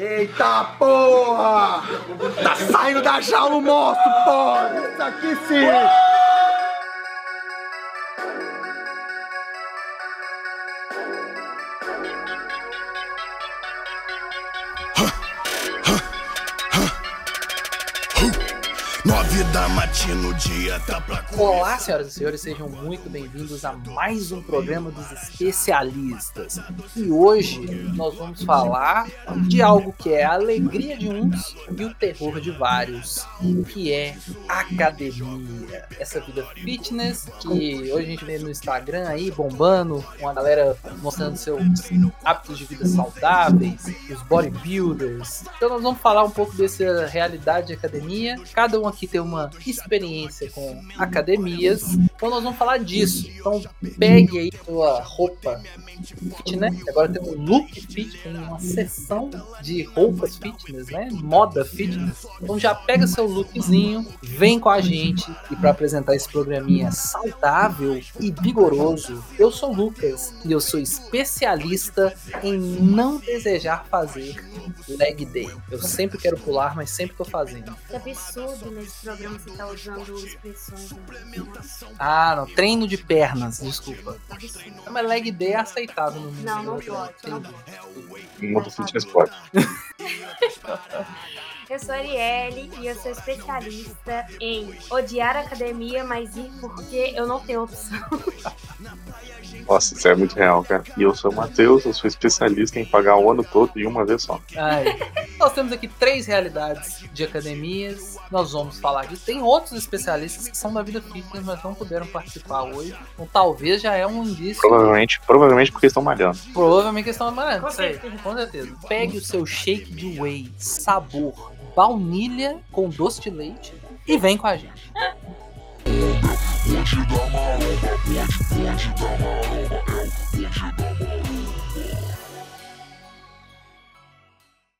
Eita porra! Tá saindo da jaula o monstro, porra! Isso aqui sim! Olá, senhoras e senhores, sejam muito bem-vindos a mais um programa dos especialistas. E hoje nós vamos falar de algo que é a alegria de uns e o terror de vários, que é academia. Essa vida fitness que hoje a gente vê no Instagram aí bombando, uma galera mostrando seus hábitos de vida saudáveis, os bodybuilders. Então nós vamos falar um pouco dessa realidade de academia. Cada um aqui tem uma experiência com academias, então nós vamos falar disso. Então pegue aí sua roupa fitness, agora tem um look fit, tem uma seção de roupas fitness, né? Moda fitness. Então já pega seu lookzinho, vem com a gente e para apresentar esse programinha saudável e vigoroso, eu sou o Lucas e eu sou especialista em não desejar fazer leg day. Eu sempre quero pular, mas sempre tô fazendo. Que absurdo nesse programa você tá usando expressões. Ah, não. Treino de pernas, desculpa. Não, mas leg day é aceitável no mundo. Não, não pode. Não Modo fitness pode. Eu sou a Arielle e eu sou especialista em odiar a academia, mas ir porque eu não tenho opção. Nossa, isso é muito real, cara. E eu sou o Matheus, eu sou especialista em pagar o ano todo em uma vez só. Ai. Nós temos aqui três realidades de academias. Nós vamos falar disso. Tem outros especialistas que são da vida fitness, mas não puderam participar hoje. Então talvez já é um indício. Provavelmente, provavelmente porque estão malhando. Provavelmente estão malhando. Com certeza. com certeza. Pegue o seu shake de whey, sabor, baunilha com doce de leite e vem com a gente.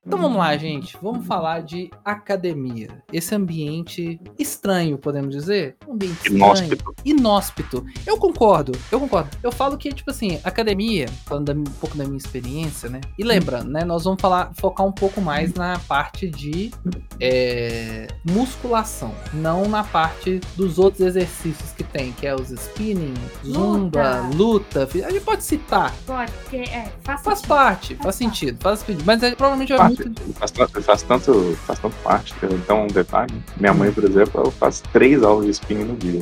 Então vamos lá, gente. Vamos falar de academia. Esse ambiente estranho, podemos dizer? Um ambiente estranho. Inóspito. Inóspito. Eu concordo, eu concordo. Eu falo que, tipo assim, academia, falando da- um pouco da minha experiência, né? E lembrando, né? Nós vamos falar, focar um pouco mais na parte de é, musculação, não na parte dos outros exercícios que tem, que é os spinning, zumba, luta. A gente pode citar. Pode, porque é, faz, Faz sentido. parte, faz sentido, faz sentido. Mas é, provavelmente vai Faz, tanto- faz tanto, faz tanto parte. Então, um detalhe: minha mãe, por exemplo, ela faz três aulas de spinning no dia.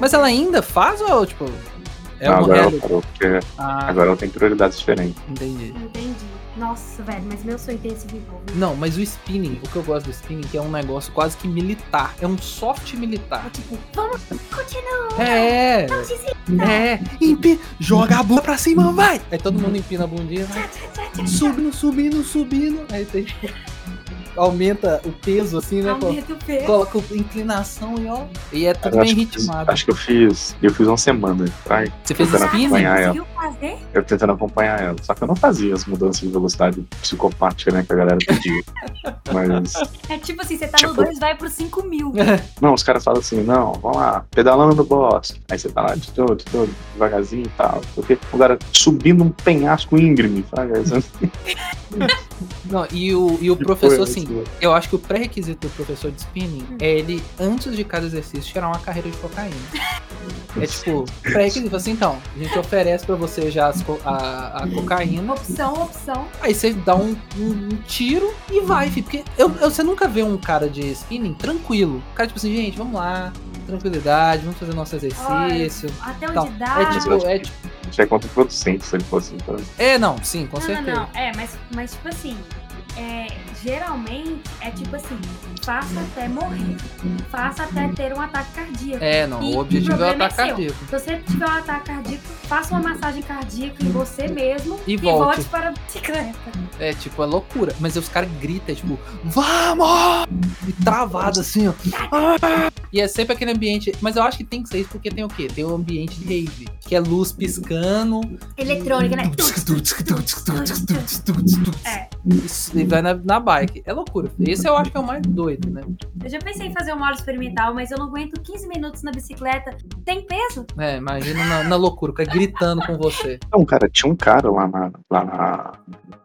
Mas ela ainda faz ou, tipo. É Não, agora ela parou, porque Ah, agora ela tem prioridades diferentes. entendi. Entendi. Nossa, velho, mas meu sonho tem esse vivo. Não, mas o spinning, o que eu gosto do spinning, que é um negócio quase que militar. É um soft militar. Tipo, vamos, continua. É, Não desista. é. Empi... Joga a bunda pra cima, vai! Aí todo mundo empina a bundinha, vai. Subindo, subindo, subindo. Aí tem tipo. Aumenta o peso assim, né? pô? Aumenta o peso. Coloca inclinação e ó. E é tudo Eu bem acho, que eu fiz- ritmado. acho que eu fiz. Eu fiz uma semana. Você fez spinning? acompanhar ela. Fazer? Eu tentando acompanhar ela. Só que eu não fazia as mudanças de velocidade psicopática, né? Que a galera pedia. Mas. É tipo assim, você tá no Tipo- 2, vai pro 5 mil. Não, os caras falam assim, não, vamos lá, pedalando no bosque. Aí você tá lá de todo, de todo, devagarzinho e tal. Porque o cara subindo um penhasco íngreme, sabe? Não, e o, e o professor, assim, assim. eu acho que o pré-requisito do professor de spinning é ele, antes de cada exercício, tirar uma carreira de cocaína. É tipo, pré-requisito, assim, então, a gente oferece pra você já as co- a, a cocaína, Opção, opção. aí você dá um, um- um tiro e vai, filho. Porque eu, eu- você nunca vê um cara de spinning tranquilo. O cara, tipo assim, gente, vamos lá, tranquilidade, vamos fazer nosso exercício. Até onde Tal. dá. É tipo, é tipo. É contraproducente se ele fosse. Então, É, não, sim, com não, certeza. não, não. É, mas, mas tipo assim, é, geralmente é tipo assim, faça até morrer. Faça até ter um ataque cardíaco. É, não, E o objetivo é o é ataque seu. cardíaco. Se você tiver um ataque cardíaco, faça uma massagem cardíaca em você mesmo E e, volte. volte para a bicicleta. É, tipo, é loucura. Mas os caras gritam, é tipo, vamos! E travado assim, ó. E é sempre aquele ambiente. Mas eu acho que tem que ser isso porque tem o quê? Tem o ambiente de rave. Que é luz piscando. Eletrônica, né? É. Isso, E vai na, na bike. É loucura. Esse eu acho que é o mais doido, né? Eu já pensei em fazer uma aula experimental, mas eu não aguento 15 minutos na bicicleta. Tem peso? É, imagina na, na loucura, gritando com você. Então, cara, tinha um cara lá na, lá na,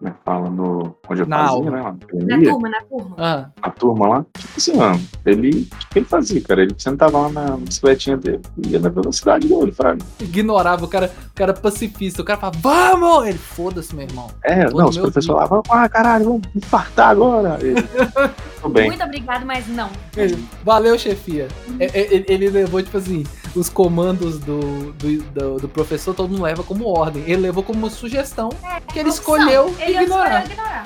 né, fala no. Onde eu Na fazia, aula. né? lá na Na turma, na turma. Ah, a turma lá. Tipo assim, mano, ele. O que ele fazia, cara? Ele sentava lá na bicicletinha dele e ia na velocidade dele, fraga. ignorava o cara, o cara pacifista. O cara falava, vamos! Ele, foda-se, meu irmão. É, Todo não, os professores falavam, ah, caralho, vamos infartar agora. Ele, Tudo bem. Muito obrigado, mas não. Ele, Valeu, chefia. É, é, Ele, ele levou, tipo assim, os comandos do, do, do, do professor, todo mundo leva como ordem. Ele levou como uma sugestão que ele Opção. escolheu Ele ignorar. escolheu ignorar.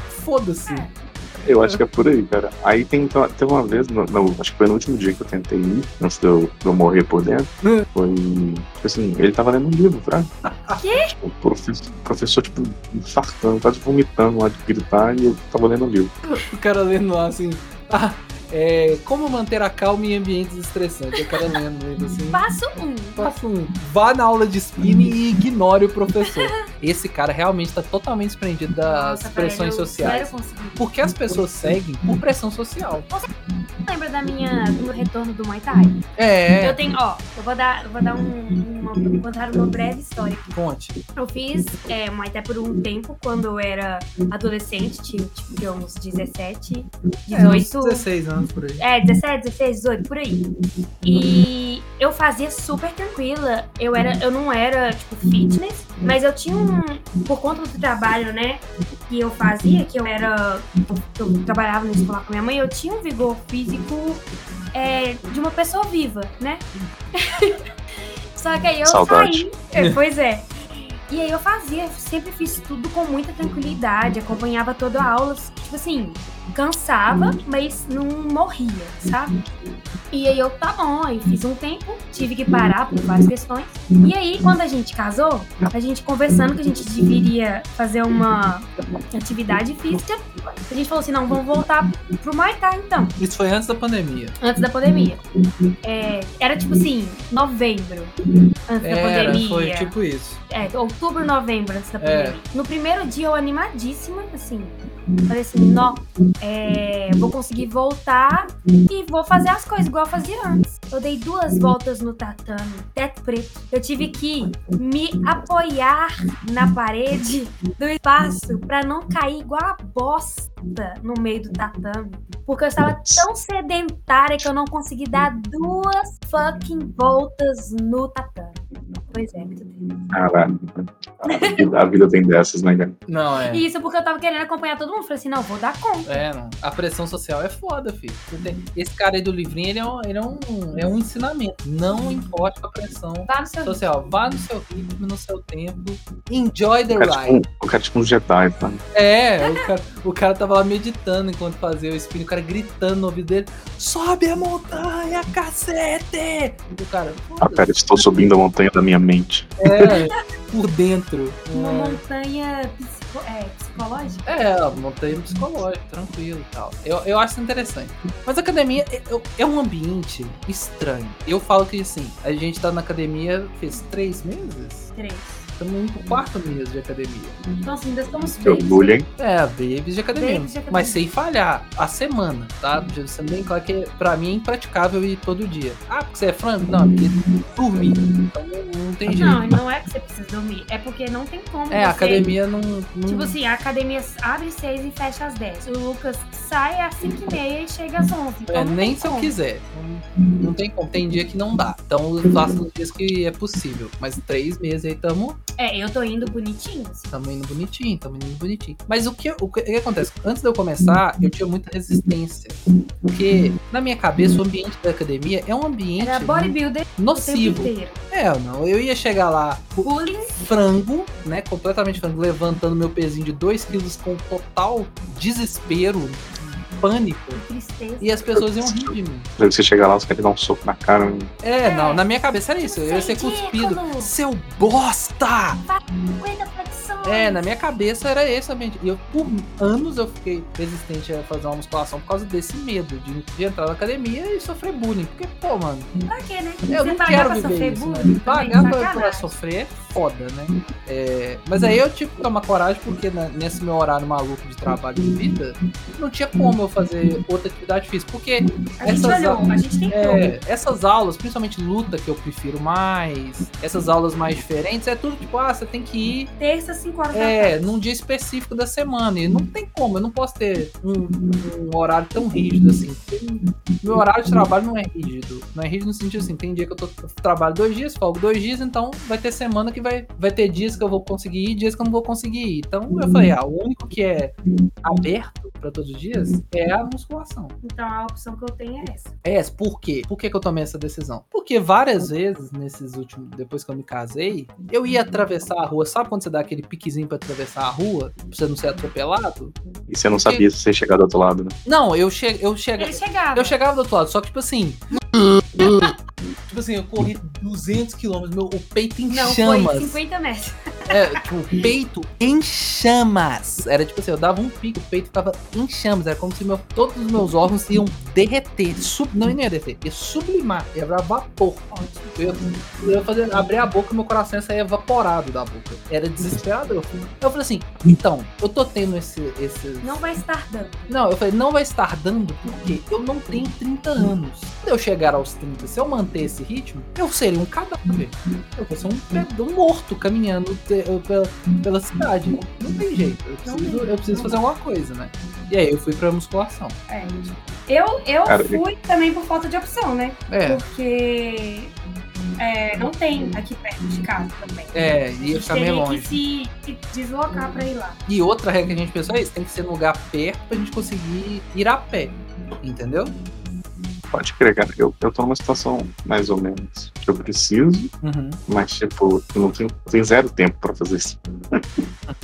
Eu acho que é por aí, cara. Aí tem, teve uma vez, no, no- acho que foi no último dia que eu tentei ir, antes de eu, de eu morrer por dentro. Hum. Foi. Tipo assim, ele tava lendo um livro, fraga. Quê? O professor, o professor, tipo, infartando, quase vomitando lá de gritar e eu tava lendo o livro. O cara lendo lá assim. Ah, é, como manter a calma em ambientes estressantes. O cara lendo ele assim. Passo um. Passo um. Vá na aula de spinning e ignore o professor. Esse cara realmente está totalmente desprendido das Nossa, pressões velho, eu sociais. Quero. Porque as pessoas seguem por pressão social. Lembra da minha, do meu retorno do Muay Thai? É, Eu tenho, ó, eu vou dar, eu vou dar um, uma, contar uma breve história. conte. Eu fiz é, Muay Thai por um tempo, quando eu era adolescente, tinha tipo, uns 17, É, uns 18. 16 anos por aí. É, 17, 16, 18, por aí. E eu fazia super tranquila. Eu, era, eu não era, tipo, fitness, mas eu tinha um. Por conta do trabalho, né? Que eu fazia, que eu era. que eu trabalhava na escola com a minha mãe, eu tinha um vigor físico é, de uma pessoa viva, né? Só que aí eu Saudade. saí. É, pois é. E aí eu fazia, sempre fiz tudo com muita tranquilidade, acompanhava toda a aula, tipo assim, cansava, mas não morria, sabe? E aí eu, tá bom, aí fiz um tempo, tive que parar por várias questões. E aí, quando a gente casou, a gente conversando que a gente deveria fazer uma atividade física, a gente falou assim, não, vamos voltar pro Thai então, Isso foi antes da pandemia. antes da pandemia. É, era tipo assim, novembro, antes da Era, pandemia. foi tipo isso. É, outubro, novembro, antes da É. pandemia. No primeiro dia eu animadíssima, assim. Falei assim, nó, é, vou conseguir voltar e vou fazer as coisas igual eu fazia antes. Eu dei duas voltas no tatame, teto preto. Eu tive que me apoiar na parede do espaço pra não cair igual a bosta no meio do tatame. Porque eu estava tão sedentária que eu não consegui dar duas fucking voltas no tatame. Pois é, muito. Caralho. A vida, a vida tem dessas, né, cara? Não, é. E isso porque eu tava querendo acompanhar todo mundo. Falei assim, não, vou dar conta. É, não. A pressão social é foda, filho. Esse cara aí do livrinho, ele é um, ele é um, é um ensinamento. Não importa a pressão no seu social. Vá no seu ritmo, no seu tempo. Enjoy the O é ride. tipo, um- o cara é tipo um Jedi, tá? É, o cara, o cara tava lá meditando enquanto fazia o spin, o cara gritando no ouvido dele: Sobe a montanha, cacete! E o cara, Ah, pera, estou subindo a montanha da minha mente. é, por dentro. Uma É. montanha psico- é, psicológica. É, montanha psicológica, tranquilo e tal. Eu, eu acho isso interessante. Mas a academia é, é- é um ambiente estranho. Eu falo que assim, a gente tá na academia fez três meses? Três. Estamos indo pro quarto mês de academia. Então, assim, ainda estamos Seu feios. bullying. É, babies de academia. Babies de academia. Mas sem falhar. A semana, tá? Já sendo bem claro que pra mim é impraticável ir todo dia. Ah, porque você é frango? Não, porque dormir. Então não, tem jeito. Não, não é que você precisa dormir. É porque não tem como. é, a academia não. não- Tipo assim, a academia abre às seis e fecha às 10. O Lucas sai às 5 e meia e chega às 11. Então É, nem se eu como. quiser. Não, não tem como. Tem dia que não dá. Então eu faço nos dias que é possível. Mas três meses aí tamo, É, eu tô indo bonitinho. assim. tamo indo bonitinho, tamo indo bonitinho. Mas o que, o que o que acontece? Antes de eu começar, eu tinha muita resistência. Porque na minha cabeça o ambiente da academia é um ambiente Era bodybuilder nocivo. É, não. Eu ia chegar lá Bullying. frango, né? Completamente frango, levantando meu pezinho de 2 quilos com total desespero, pânico. Tristeza. E as pessoas iam rir de mim. Você chega lá, os caras dão um soco na cara. né? É, É. não, na minha cabeça era isso. Eu ia ser cuspido. Seu bosta! 50 flexões. É, na minha cabeça era esse ambiente. E eu, por anos, eu fiquei resistente a fazer uma musculação por causa desse medo de, de entrar na academia e sofrer bullying. Porque, pô, mano, Pra quê, né? eu Você não quero pra viver sofrer isso, bullying? né? Pagar pra, pra sofrer é foda, né? É, mas aí eu tive que tomar coragem porque né, nesse meu horário maluco de trabalho e de vida, não tinha como eu fazer outra atividade física. Porque A gente essas olhou, aulas- a gente tentou. é, essas aulas, principalmente luta, que eu prefiro mais, essas aulas mais diferentes, é tudo tipo, ah, você tem que ir Terça, 5 horas É, num dia específico da semana. E não tem como, eu não posso ter um, um horário tão rígido assim. Meu horário de trabalho não é rígido. Não é rígido no sentido assim, tem dia que eu, tô, eu trabalho dois dias, folgo dois dias, então vai ter semana que vai, vai ter dias que eu vou conseguir ir, dias que eu não vou conseguir ir. Então eu falei, ah, o único que é aberto pra todos os dias é a musculação. Então a opção que eu tenho é essa. É, essa. por quê? Por que, que eu tomei essa decisão? Porque várias vezes, nesses últimos. Depois que eu me casei, eu ia atravessar a rua. Sabe quando você dá aquele piquezinho pra atravessar a rua? Pra você não ser atropelado? E você não sabia se você ia chegar do outro lado, né? Não, eu, che eu, chega Ele chegava. eu chegava do outro lado, só que tipo assim. Tipo assim, eu corri 200 km, meu, o peito em Não, chamas. foi 50 metros. É, tipo, o peito em chamas. Era tipo assim, eu dava um pico, o peito ficava em chamas. Era como se meu- todos os meus órgãos iam derreter. Sub, não, não ia derreter, ia sublimar, ia virar vapor. Eu ia, eu ia fazer, abrir a boca e meu coração ia sair evaporado da boca. Era desesperador. Eu falei- eu falei assim, então, eu tô tendo esse, esse. Não vai estar dando. Não, eu falei, não vai estar dando porque eu não tenho 30 anos. Quando eu chegar aos 30, se eu manter esse ritmo, eu seria um cadáver. Eu vou ser um, um morto caminhando te- pela, pela cidade. Não tem jeito. Eu preciso, eu preciso fazer alguma coisa, né? E aí eu fui pra musculação. É. Eu, eu Cara, fui também por falta de opção, né? É, Porque é, não tem aqui perto de casa também. é, ia ficar meio teria longe. que se, se deslocar pra ir lá. E outra regra que a gente pensou é isso: tem que ser num lugar perto pra gente conseguir ir a pé. Entendeu? Pode crer, cara. Eu, eu tô numa situação mais ou menos que eu preciso, Uhum. mas, tipo, eu não tenho, eu tenho zero tempo pra fazer isso.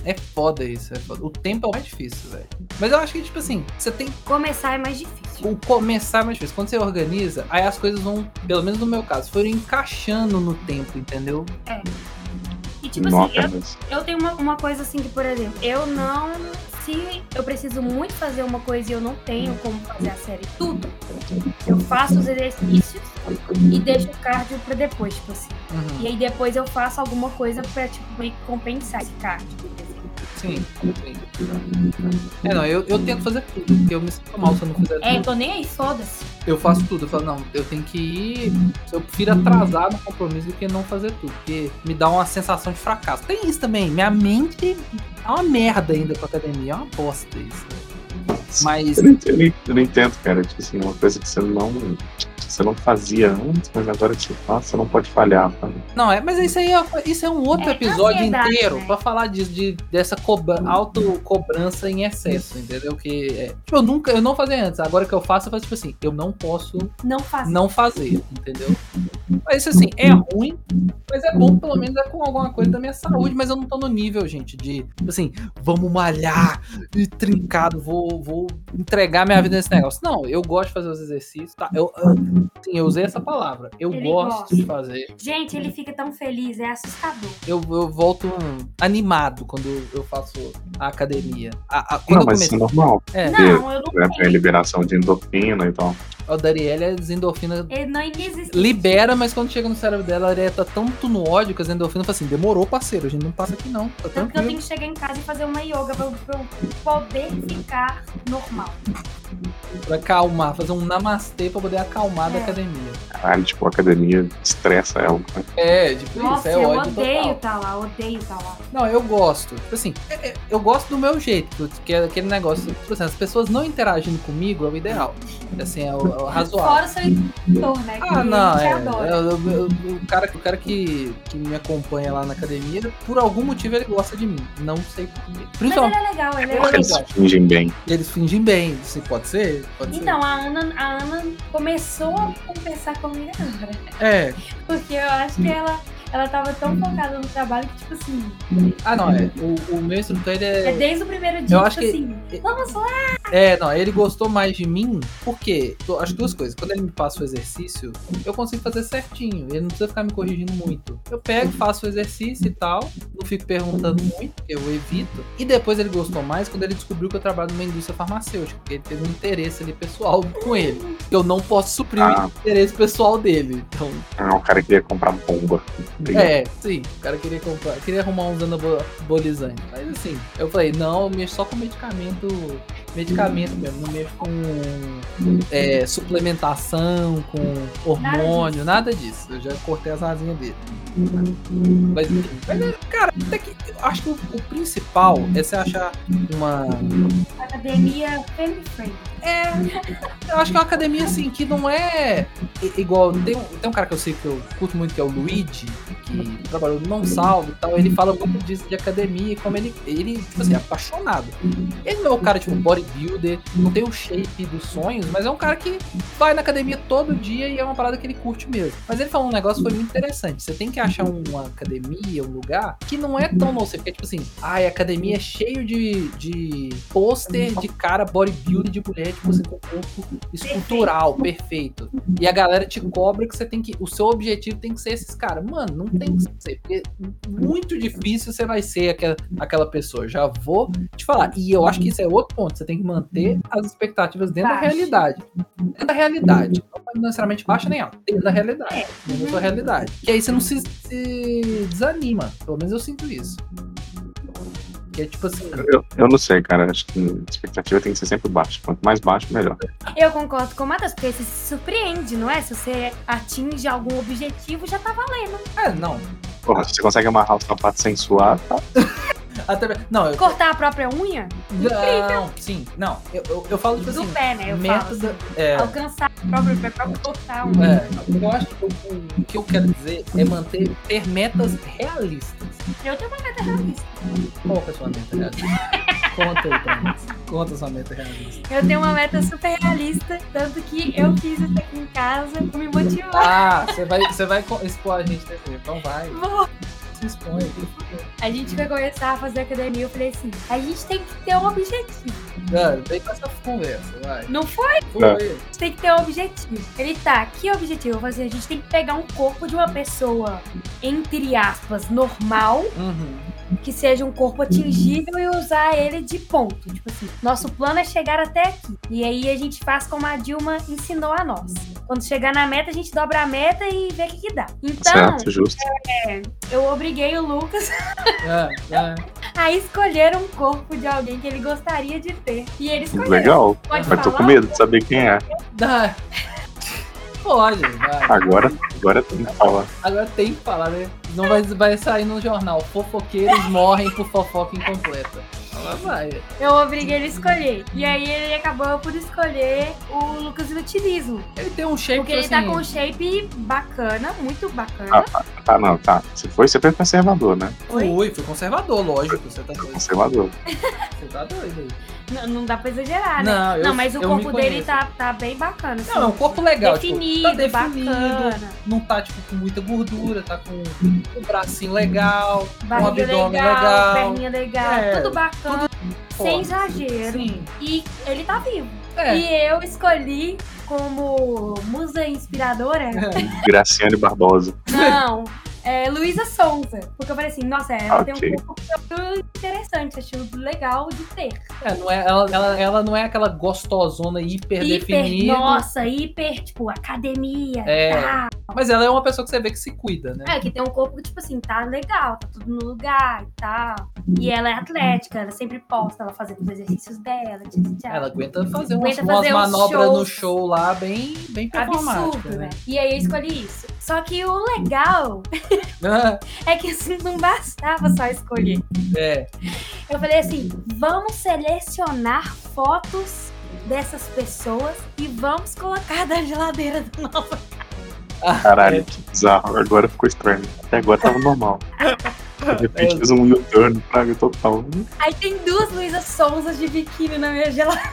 É foda isso. É foda. O tempo é o mais difícil, velho. Mas eu acho que, tipo assim, você tem Começar é mais difícil. o começar é mais difícil. Quando você organiza, aí as coisas vão, pelo menos no meu caso, foram encaixando no tempo, entendeu? E tipo não assim, eu, eu tenho uma, uma coisa assim que, por exemplo, eu não. Se eu preciso muito fazer uma coisa e eu não tenho como fazer a série tudo, eu faço os exercícios e deixo o cardio pra depois, tipo assim. Uhum. E aí depois eu faço alguma coisa pra, tipo, meio que compensar esse cardio. Sim, sim. É, não, eu, eu tento fazer tudo, porque eu me sinto mal se eu não fizer É, tudo. tô nem aí, foda-se. Eu faço tudo, eu falo, não, eu tenho que ir. Eu prefiro atrasar no compromisso do que não fazer tudo, porque me dá uma sensação de fracasso. Tem isso também, minha mente é uma merda ainda com a academia, é uma bosta isso. Mas Eu não, entendo, eu não- eu não entendo, cara. Tipo assim, uma coisa que você não, você não fazia antes, mas agora que você faz, você não pode falhar. Sabe? Não, é, mas isso aí é, isso é um outro É episódio inteiro né? pra falar disso, de, dessa cobra, autocobrança em excesso, entendeu? Que é, tipo, eu nunca, eu não fazia antes, agora que eu faço, eu faço tipo assim, eu não posso Não faço. não fazer, entendeu? Mas isso assim, é ruim, mas é bom pelo menos é com alguma coisa da minha saúde, mas eu não tô no nível, gente, de tipo assim, vamos malhar e trincado, vou, vou entregar minha vida nesse negócio. Não, eu gosto de fazer os exercícios, tá? Eu, eu, sim, eu usei essa palavra. Eu Ele gosto gosta. de fazer. Gente, ele fica tão feliz, é assustador. Eu, eu volto animado quando eu faço a academia. A, a- quando Não, eu mas isso é normal. É, Não, eu não Né? Tem tenho. liberação de endorfina e tal. A Darielle é Ele não existe. libera, mas quando chega no cérebro dela, ela tá tanto no ódio que as endorfinas falam assim: demorou, parceiro, a gente não passa aqui não, tá Tanto que eu tenho que chegar em casa e fazer uma yoga pra eu, pra eu poder ficar normal. Pra acalmar, fazer um namastê pra poder acalmar da É. academia. Caralho, tipo, a academia estressa ela. né? É, tipo Nossa, isso, é eu ódio odeio total. tá lá, odeio tá lá. Não, eu gosto. Tipo assim, é- é- eu gosto do meu jeito, que é aquele negócio, tipo assim, as pessoas não interagindo comigo é o ideal. Assim, é o, é o razoável. Fora o seu editor, né? que Ah, não, é. adora. é, o- cara, o cara que, que me acompanha lá na academia, por algum motivo ele gosta de mim. Não sei porquê. Mas ele é legal, ele é legal. eles fingem bem. eles fingem bem. Assim, pode ser? Pode Então, a Ana, a Ana começou a conversar agora. É. Porque eu acho que ela, ela tava tão focada no trabalho que, tipo assim, Ah, não, é. O, o meu instrutor, ele é é. desde o primeiro dia, Eu acho tipo que- assim, vamos lá. É, não, ele gostou mais de mim, porque eu acho duas coisas. Quando ele me passa o exercício, eu consigo fazer certinho. Ele não precisa ficar me corrigindo muito. Eu pego, faço o exercício e tal, não fico perguntando muito, eu evito. E depois ele gostou mais quando ele descobriu que eu trabalho numa indústria farmacêutica, porque ele teve um interesse ali pessoal com ele. Que eu não posso suprir Ah. o interesse pessoal dele. Então, Ah, o cara queria comprar bomba. É, sim, o cara queria comprar, queria arrumar uns anabolizantes. Mas assim, eu falei, não, eu mexo só com medicamento medicamento mesmo, não mexo com é, suplementação, com hormônio, nada disso. Eu já cortei as asinhas dele. Mas, mas, cara, até que, eu acho que o, o principal é você achar uma. Academia family friendly. É. Eu acho que é uma academia assim que não é igual. Tem um, tem um cara que eu sei que eu curto muito, que é o Luigi, que trabalhou no Não Salvo e tal. Ele fala muito disso de academia e como ele, ele tipo assim, é apaixonado. Ele não é o cara, tipo, bodybuilder, não tem o shape dos sonhos, mas é um cara que vai na academia todo dia e é uma parada que ele curte mesmo. Mas ele falou um negócio que foi muito interessante. Você tem que achar uma academia, um lugar que não é tão nocivo. Porque, tipo assim, ai, a academia é cheio de, de pôster de cara bodybuilder de mulher, tipo assim, com corpo escultural, perfeito. E a galera te cobra que você tem que. O seu objetivo tem que ser esses caras. Mano, não tem que ser. Porque muito difícil você vai ser aquela, aquela pessoa. Já vou te falar. E eu acho que isso é outro ponto. Você tem que manter as expectativas dentro da Baixa. realidade. Dentro da realidade. Não necessariamente baixa nem alta. Dentro da realidade. Dentro da sua realidade. Que aí você não se, se desanima. Pelo menos eu sinto isso. Que é tipo assim. Eu, eu não sei, cara. Acho que a expectativa tem que ser sempre baixa. Quanto mais baixo, melhor. Eu concordo com o Matheus, porque você se surpreende, não é? Se você atinge algum objetivo, já tá valendo. É, não. Porra, se você consegue amarrar o sapato sem suar, tá. Até, não, eu, Cortar a própria unha não, sim, não. Eu, eu, eu falo tipo do assim. pé, né? Eu falo. método. É, Alcançar o próprio pé pra cortar a unha. é, eu acho que o, o que eu quero dizer é manter, ter metas realistas. Eu tenho uma meta realista. Qual que é a sua meta realista? Conta aí pra nós. Conta sua meta realista. Eu tenho uma meta super realista, tanto que eu fiz isso aqui em casa pra me motivar. Ah, você vai, você vai expor a gente jeito. Então vai, Vou. Se expõe. A gente vai começar a fazer academia. Eu falei assim: a gente tem que ter um objetivo. Mano, vem com essa conversa, vai. Não foi? Foi. A gente tem que ter um objetivo. Ele tá, que objetivo? Eu falei assim, a gente tem que pegar um corpo de uma pessoa, entre aspas, normal, Uhum. Que seja um corpo atingível e usar ele de ponto. Tipo assim, nosso plano é chegar até aqui. E aí a gente faz como a Dilma ensinou a nós. Quando chegar na meta, a gente dobra a meta e vê o que, que dá. Então, certo, justo. eu obriguei o Lucas É, é. a escolher um corpo de alguém que ele gostaria de ter. E ele escolheu. Legal. Pode Mas tô falar? com medo de saber quem é. Dá. Pode, vai. Agora, agora tem que falar. Agora tem que falar, né? Não vai, vai sair no jornal. Fofoqueiros morrem por fofoca incompleta. Ela vai. Eu obriguei ele a escolher. E aí ele acabou por escolher o Lucas Inutilismo. Ele tem um shape Porque que, ele tá assim, com um shape bacana, muito bacana. Tá, não, tá. Se foi, você foi conservador, né? Fui, fui conservador, lógico. Você tá doido. Conservador. Você tá doido aí. Não, não dá pra exagerar, né? Não, eu- mas o corpo dele tá, tá bem bacana. Não, é um corpo legal. definido, tipo, tá definido. bacana. Não tá, tipo, com muita gordura, tá com um bracinho legal, um Barriga abdômen legal, legal. perninha legal, É, tudo bacana, sem forte. exagero. Sim. E ele tá vivo. É. E eu escolhi como musa inspiradora. Graciane Barbosa. Não, é Luísa Sonza. Porque eu falei assim, nossa, ela tem Ok. um corpo interessante, achei legal de ter. É, não é, ela, ela, ela não é aquela gostosona hiper, Hiper, definida. nossa, hiper, tipo, academia. É. Tá. Mas ela é uma pessoa que você vê que se cuida, né? É, que tem um corpo que, tipo assim, tá legal, tá tudo no lugar e tal. E ela é atlética, ela sempre posta ela fazendo os exercícios dela. Tchau, tchau. Ela aguenta fazer umas, Aguenta umas fazer uns manobras no show lá bem, bem Absurdo, né? né? E aí eu escolhi isso. Só que o legal é que assim, não bastava só escolher. é, Eu falei assim: vamos selecionar fotos dessas pessoas e vamos colocar da geladeira do nosso. Caralho, que bizarro. Agora ficou estranho. Até agora tava normal. De repente É. fez um U-turn, praga total. Aí tem duas Luísa Sonsas de biquíni na minha geladeira.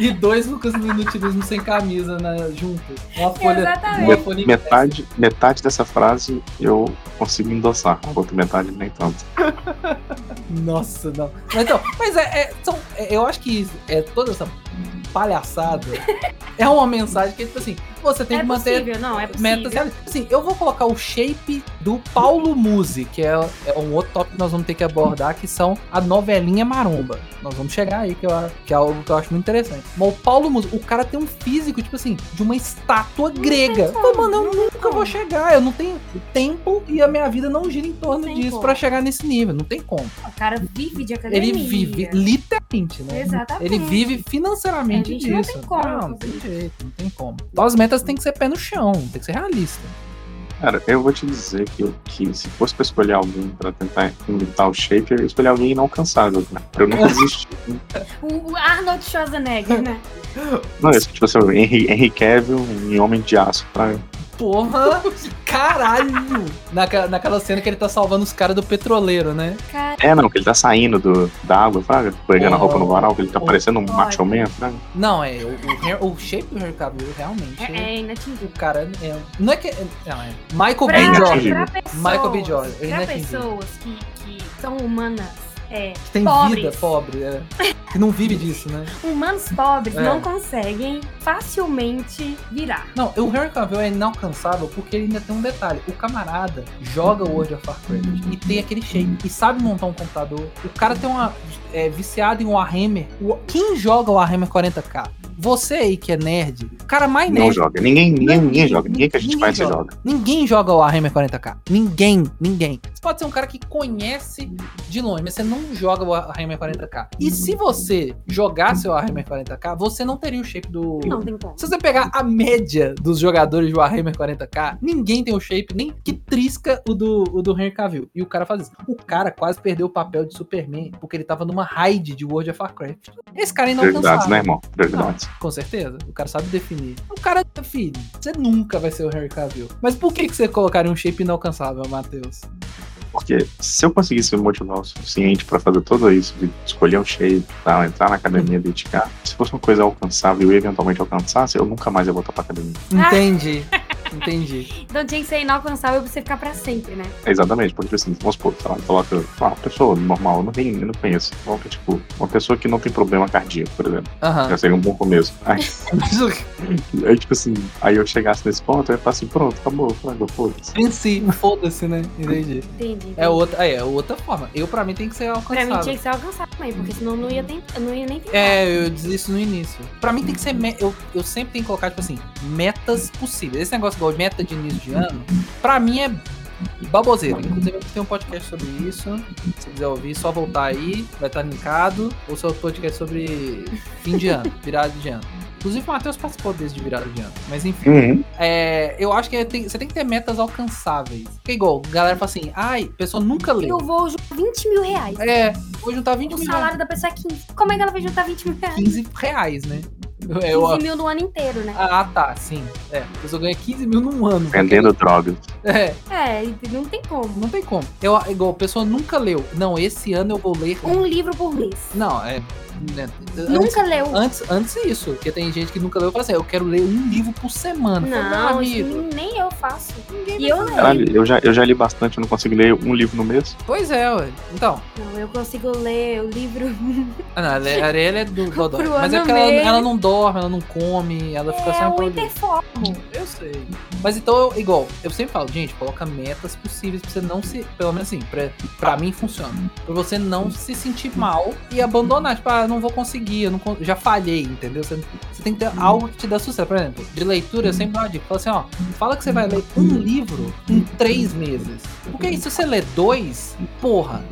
e dois Lucas no inutilismo sem camisa né, juntos. Uma folha. Exatamente. Uma folha. Metade, metade dessa frase eu consigo endossar. A outra metade nem tanto. Nossa, não. Mas então, mas é, é- são, é- eu acho que é toda essa palhaçada é uma mensagem que é tipo assim, você tem é que manter possível, não, é possível. metas realistas. Assim, eu vou colocar o shape do Paulo Musi, que é, é um outro tópico que nós vamos ter que abordar, que são a novelinha maromba. Nós vamos chegar aí, que, eu, que é algo que eu acho muito interessante. Mas o Paulo Musi, o cara tem um físico, tipo assim, de uma estátua grega. como, Pô, mano, eu não nunca como. vou chegar. Eu não tenho tempo e a minha vida não gira em torno Não disso pra chegar nesse nível. Não tem como. O cara vive de academia. Ele vive literalmente, né? Exatamente. Ele vive financeiramente gente não disso. tem como Não, não tem jeito, não tem como. Então as metas têm que ser pé no chão, tem que ser realista. Cara, eu vou te dizer que, que se fosse pra escolher alguém pra tentar imitar o shape, eu ia escolher alguém inalcançável, né? Pra eu nunca desistir. O Arnold Schwarzenegger, né? Não, esse, tipo assim, o Henry, Henry Cavill em Homem de Aço, pra... Porra! Caralho! Naquela, naquela cena que ele tá salvando os caras do petroleiro, né? Cara, É, não, que ele tá saindo do, da água, fraga, pegando a roupa no varal, que ele tá Oh, parecendo um oh, macho man, fraga. Não, é. O, o, o shape do Henry Cavill realmente. é, é inatingível. O cara é. Não é que. Não, é. Michael Pra, B. Jordan. pra pessoas, Michael B. Jordan, pra inatingível. pessoas que, que são humanas, é, Que tem pobres. vida pobre, é. Que não vive disso, né? humanos pobres É. não conseguem facilmente virar. Não, o Henry Cavill é inalcançável porque ele ainda tem um detalhe. O camarada joga o World of Warcraft e tem aquele shape e sabe montar um computador. O cara tem uma é, viciado em Warhammer. Quem joga Warhammer 40k? Você aí que é nerd, o cara mais Não nerd. joga. Ninguém, ninguém, Não, ninguém joga. Ninguém que a gente ninguém conhece joga. joga. Ninguém joga o Warhammer 40k. Ninguém, ninguém. Você pode ser um cara que conhece de longe, mas você não joga o Warhammer 40k. E se você jogasse o Warhammer 40k, você não teria o shape do. Não tem como. Se você pegar a média dos jogadores de Warhammer 40k, ninguém tem o shape nem que trisca o do, o do Henry Cavill. E o cara faz isso. O cara quase perdeu o papel de Superman porque ele tava numa raid de World of Warcraft. Esse cara ainda não Prioridades, né, irmão? Prioridades. Com certeza. O cara sabe definir. O cara, filho, você nunca vai ser o Henry Cavill. Mas por que, que você colocaria um shape inalcançável, Matheus? Porque se eu conseguisse me motivar o suficiente pra fazer tudo isso, de escolher um shape, tal, entrar na academia, dedicar, se fosse uma coisa alcançável e eventualmente alcançasse, eu nunca mais ia voltar pra academia. Entendi. Entendi. Então tinha que ser inalcançável pra você ficar pra sempre, né? Exatamente, porque assim, vamos supor, sei lá, coloca ah, uma pessoa normal, eu não, tem, eu não conheço. Coloca, tipo, uma pessoa que não tem problema cardíaco, por exemplo. Aham. Já seria um bom começo. Aí, aí, tipo assim, aí eu chegasse nesse ponto, eu ia falar assim, pronto, acabou, fraga, foda-se. em si, foda-se, né? Entendi. Entendi. É outra, é, é outra forma. Eu, pra mim, tem que ser Pra alcançável. mim tinha que ser alcançável também, porque senão não ia, tentar, não ia nem tentar. É, eu desisto no início. Pra mim tem que ser. me- Eu, eu sempre tenho que colocar, tipo assim, metas possíveis. Esse negócio igual meta de início de ano, pra mim é baboseira. Inclusive, eu tenho um podcast sobre isso. Se quiser ouvir, só voltar aí, vai estar linkado. Ou seu podcast sobre fim de ano, virada de ano. Inclusive, o Matheus participou desse de virada de ano. Mas enfim. Uhum. É, eu acho que tem- você tem que ter metas alcançáveis. Porque igual, a galera fala assim, ai, a pessoa nunca leu. Eu vou juntar 20 mil reais. É, vou juntar 20 O mil salário da pessoa é 15. Como é que ela vai juntar 20 mil reais? 15 reais, né? 15 Eu, mil no ano inteiro, né? ah, tá, sim. É, a pessoa ganha 15 mil num ano. Vendendo drogas. É, É, não tem como. não tem como. Eu, igual, a pessoa nunca leu. Não, esse ano eu vou ler. Um livro por mês. Não, é. né, Antes, Nunca leu. antes, antes isso, porque tem gente que nunca leu e fala assim, eu quero ler um livro por semana. Não, isso amigo. nem eu faço. Ninguém E eu leio. Caralho, eu já, eu já li bastante, eu não consigo ler um livro no mês. Pois é, ué. Então, Não, eu consigo ler o livro. ah, não, a Ariel é do Dodó. Pro Mas é porque ela, ela não dorme, ela não come, ela fica só É prol- hiperfoco. Eu sei. Mas então, igual, eu sempre falo, gente, coloca metas possíveis pra você não se. Pelo menos assim, pra, pra mim funciona. Pra você não se sentir mal e abandonar. Tipo, ah, não vou conseguir, eu não já falhei, entendeu? Você, você tem que ter algo que te dá sucesso. Por exemplo, de leitura, eu sempre dou uma dica. Fala assim, ó, fala que você vai ler um livro em três meses. Porque aí, se você ler dois, porra,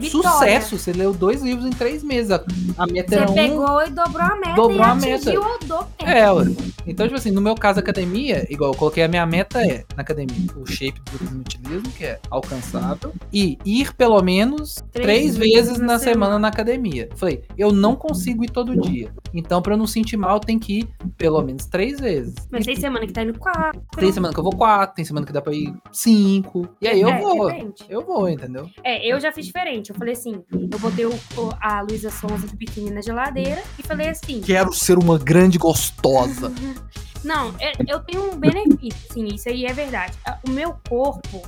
Vitória. sucesso! Você leu dois livros em três meses. A, meta era Você um. pegou e dobrou a meta Dobrou e a meta. o dobro. É, ué. Então, tipo assim, no meu caso, academia, igual eu coloquei a minha meta é, na academia, o shape do inutilismo, que é alcançável, e ir pelo menos três, vezes na semana na academia. Falei, eu não consigo ir todo dia. Então, pra eu não sentir mal, eu tenho que ir pelo menos três vezes. Mas tem semana que tá indo quatro. tem semana que eu vou quatro, tem semana que dá pra ir cinco. E aí eu É, vou. depende. Eu vou, entendeu? É, eu já fiz diferente. Eu falei assim, eu botei o- o- a Luísa Sonza de biquíni na geladeira e falei assim, Quero ser uma grande gostosa. não, é- eu tenho um benefício, sim, isso aí é verdade. O meu corpo,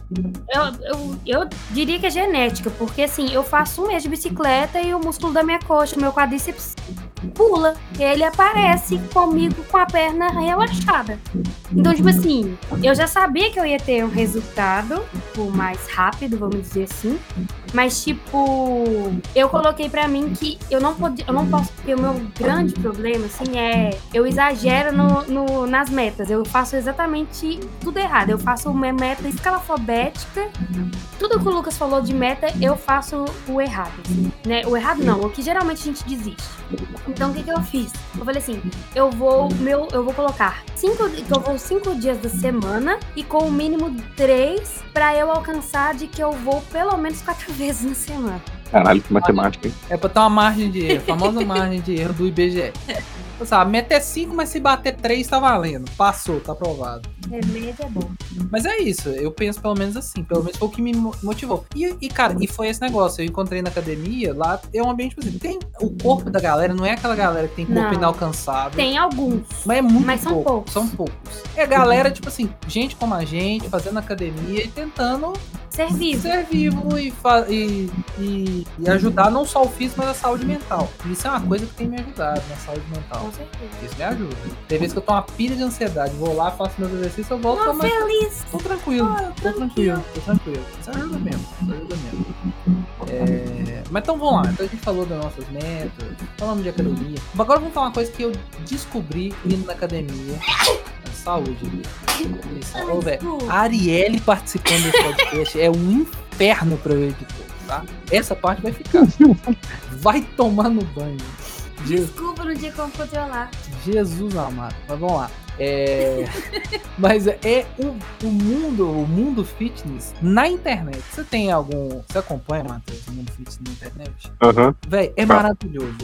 eu, eu, eu diria que é genética, porque assim, eu faço um mês de bicicleta e o músculo da minha coxa, meu quadríceps pula. Ele aparece comigo com a perna relaxada. Então, tipo assim, eu já sabia que eu ia ter um resultado mais rápido, vamos dizer assim. Mas, tipo, eu coloquei pra mim que eu não, podia, eu não posso, porque o meu grande problema, assim, é eu exagero no, no- nas metas. Eu faço exatamente tudo errado. Eu faço uma meta escalafobética. Tudo que o Lucas falou de meta, eu faço o errado. assim, né? O errado não, o que geralmente a gente desiste. Então, o que, que eu fiz? Eu falei assim, eu vou, meu, eu vou colocar cinco, que eu vou cinco dias da semana e com o mínimo três pra eu alcançar de que eu vou pelo menos quatro vezes na semana. Caralho, que matemática, hein? É pra ter uma margem de erro, a famosa margem de erro do IBGE. Então, sabe, é 5, mas se bater 3 tá valendo. Passou, tá aprovado. Remédio é bom. Mas é isso, eu penso pelo menos assim, pelo menos foi o que me mo- motivou. E, e, cara, e foi esse negócio, eu encontrei na academia, lá é um ambiente, tipo assim, tem o corpo da galera, não é aquela galera que tem corpo Não. inalcançável. Tem alguns. Mas é muito Mas são pouco, poucos. São poucos. É galera, tipo assim, gente como a gente, fazendo academia e tentando Ser vivo. ser vivo e, e, e, e ajudar não só o físico, mas a saúde mental. Isso é uma coisa que tem me ajudado na saúde mental. Com certeza. Isso me ajuda. Tem vezes que eu tô uma pilha de ansiedade, vou lá, faço meus exercícios, eu volto Tô mais, feliz. tô tranquilo, tô tranquilo, tô tranquilo. Isso ajuda mesmo, isso ajuda mesmo. É, Mas então vamos lá, então a gente falou das nossas metas, falamos de academia. Agora vamos falar uma coisa que eu descobri indo na academia. Saúde. Isso. Ô, velho, Arielle participando desse podcast é um inferno pra eu editor, tá? Essa parte vai ficar. Vai tomar no banho. Desculpa, não tinha como controlar. Jesus amado. Mas vamos lá. É... Mas é o, o mundo, o mundo fitness na internet. Você tem algum. Você acompanha, Matheus, o mundo fitness na internet? Aham. Véi, é maravilhoso.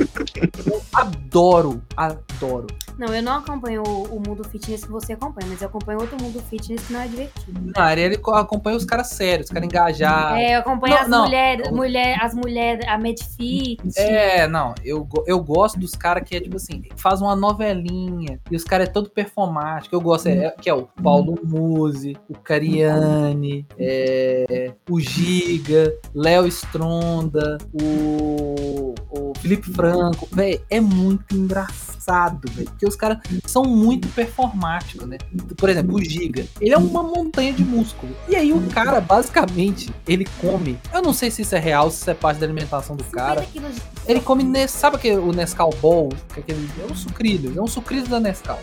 Eu adoro, adoro. Não, eu não acompanho o, o mundo fitness que você acompanha, mas eu acompanho outro mundo fitness que não é divertido. Na área ele co- acompanha os caras sérios, os caras engajados. é, eu acompanho não, as não. mulheres, mulher, as mulheres, a Medfit. É, não, eu, eu gosto dos caras que é tipo assim, faz uma novelinha e os caras é todo performático. Eu gosto, é, que é o Paulo Musi, o Cariani, é, o Giga, Léo Stronda, o, o Felipe Franco. Véi, é muito engraçado, velho. Porque os caras são muito performáticos, né? Por exemplo, o Giga, ele é uma montanha de músculo. E aí o cara, basicamente, ele come. Eu não sei se isso é real, se isso é parte da alimentação do cara. 50 quilos de... Ele come, sabe aquele, o Nescau Ball? Que é, aquele, é um sucrilho, é um sucrilho da Nescau.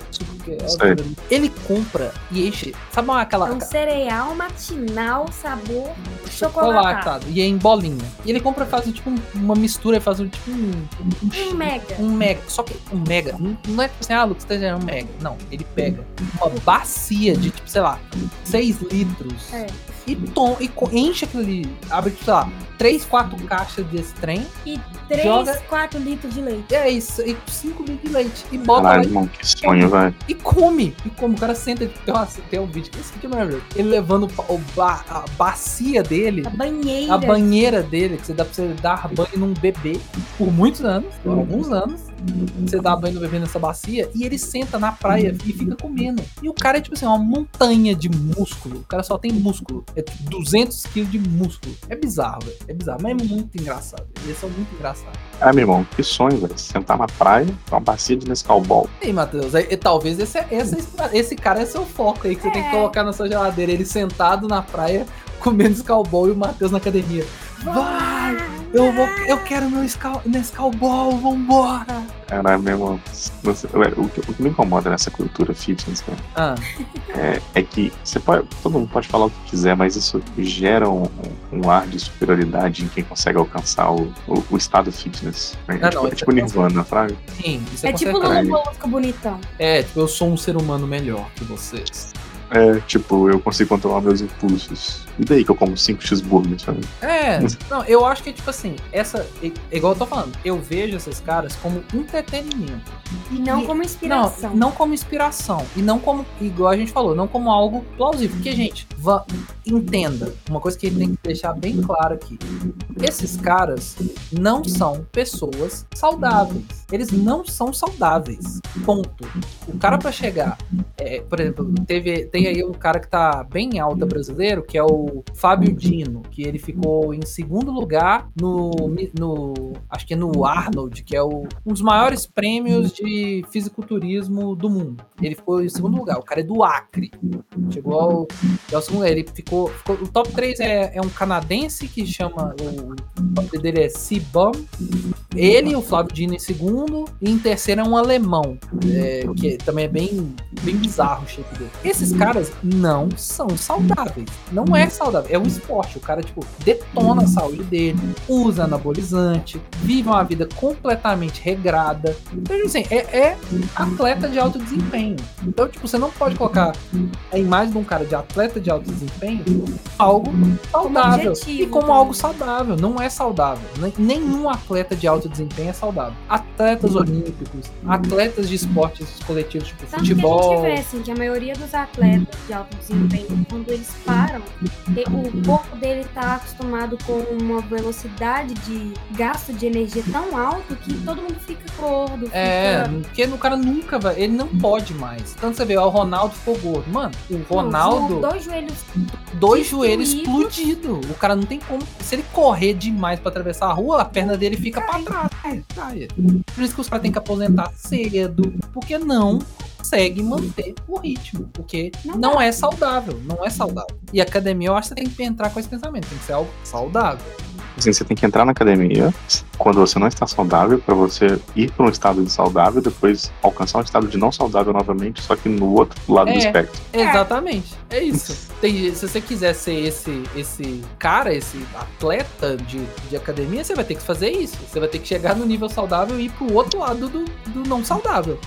É- Sei. Ele compra e enche, sabe aquela É um cereal matinal, sabor chocolatado. chocolatado, e é em bolinha. E ele compra e faz tipo um- uma mistura, faz um tipo um, um, Um mega. um mega. Só que um mega, não- é tipo assim, ah, Lucas, tá dizendo um mega. Não, ele pega uma bacia de tipo, sei lá, 6 litros É. e, tom, e enche aquilo ali, abre, tipo, sei lá, 3, 4 caixas desse trem. E 3, Joga- 4 litros de leite. É isso, e 5 litros de leite. E bota lá Caralho, e irmão, que sonho, velho. E come, e come. O cara senta, tem, uma, tem um vídeo, esse vídeo é maravilhoso. Ele levando o, ba- o ba- a bacia dele, A banheira. a banheira dele, que você dá pra você dar banho num bebê por muitos anos, por alguns anos. Você dá banho no bebê nessa bacia e ele senta na praia e fica comendo. E o cara é tipo assim, uma montanha de músculo. O cara só tem músculo. É tipo 200 quilos de músculo. É bizarro, velho. É bizarro, mas é muito engraçado. Eles são muito engraçados. Ah, meu irmão, que sonho, velho. Sentar na praia, com uma bacia de Nescau Ball. E aí, Matheus, aí, e talvez esse, esse, esse cara é seu foco aí, que você tem que É. colocar na sua geladeira. Ele sentado na praia, comendo Skullball e o Matheus na academia. Vai! Eu, vou, eu quero meu Nescau Ball, vambora! Caralho, meu irmão. Você- velho, o, que, o que me incomoda nessa cultura fitness, velho, Ah, é, é que você pode, todo mundo pode falar o que quiser, mas isso gera um, um ar de superioridade em quem consegue alcançar o, o, o estado fitness. né? Ah, É tipo, não, é tipo Nirvana, fraga. sim, isso é, É tipo. Lula Molusco bonitão. É, tipo, eu sou um ser humano melhor que vocês. É, tipo, eu consigo controlar meus impulsos. E daí que eu como 5 cheeseburgers, sabe? É, não, eu acho que, tipo assim, essa. Igual eu tô falando, eu vejo esses caras como entretenimento. E não E- como inspiração. Não, não como inspiração. E não como, igual a gente falou, não como algo plausível. Porque, gente, va- entenda, uma coisa que tem que deixar bem claro aqui. Esses caras não são pessoas saudáveis. Eles não são saudáveis. Ponto. O cara pra chegar, é, por exemplo, teve, tem aí um cara que tá bem alta brasileiro, que é o Fábio Dino, que ele ficou em segundo lugar no, no acho que é no Arnold, que é o, um dos maiores prêmios de fisiculturismo do mundo. Ele ficou em segundo lugar. O cara é do Acre. Chegou ao, ao segundo lugar. Ele ficou, ficou o top 3 é, é um canadense que chama o, o nome dele é Sibam. Ele, o Flávio Dino em segundo, e em terceiro é um alemão, é, que também é bem, bem bizarro o shape dele. Esses caras não são saudáveis. Não é saudável. É um esporte. O cara, tipo, detona a saúde dele, usa anabolizante, vive uma vida completamente regrada. Então, assim, é, é atleta de alto desempenho. Então, tipo, você não pode colocar a imagem de um cara de atleta de alto desempenho algo saudável. objetivo e como também. algo saudável. Não é saudável. Nem- Nenhum atleta de alto desempenho é saudável. Atletas olímpicos, atletas de esportes coletivos, tipo Tanto que a gente futebol. vê assim, que a maioria dos atletas de alto desempenho, quando eles param, o corpo dele tá acostumado com uma velocidade de gasto de energia tão alto que todo mundo fica gordo. É, porque o cara nunca vai. Ele não pode mais. Tanto você vê, ó, o Ronaldo ficou gordo. Mano, o Ronaldo, Não, dois joelhos. dois joelhos explodidos. O cara não tem como. Se ele correr demais pra atravessar a rua, a perna dele fica pra trás. Por isso que os caras têm que aposentar cedo. Porque não consegue manter o ritmo. Porque Não não, é saudável. Não é saudável. E academia, eu acho que você tem que entrar com esse pensamento. Tem que ser algo saudável. Assim, você tem que entrar na academia quando você não está saudável, pra você ir para um estado de saudável, depois alcançar um estado de não saudável novamente, só que no outro lado do É. espectro. Exatamente. É isso. Tem- se você quiser ser esse, esse cara, esse atleta de, de academia, você vai ter que fazer isso. Você vai ter que chegar no nível saudável e ir pro outro lado do, do não saudável.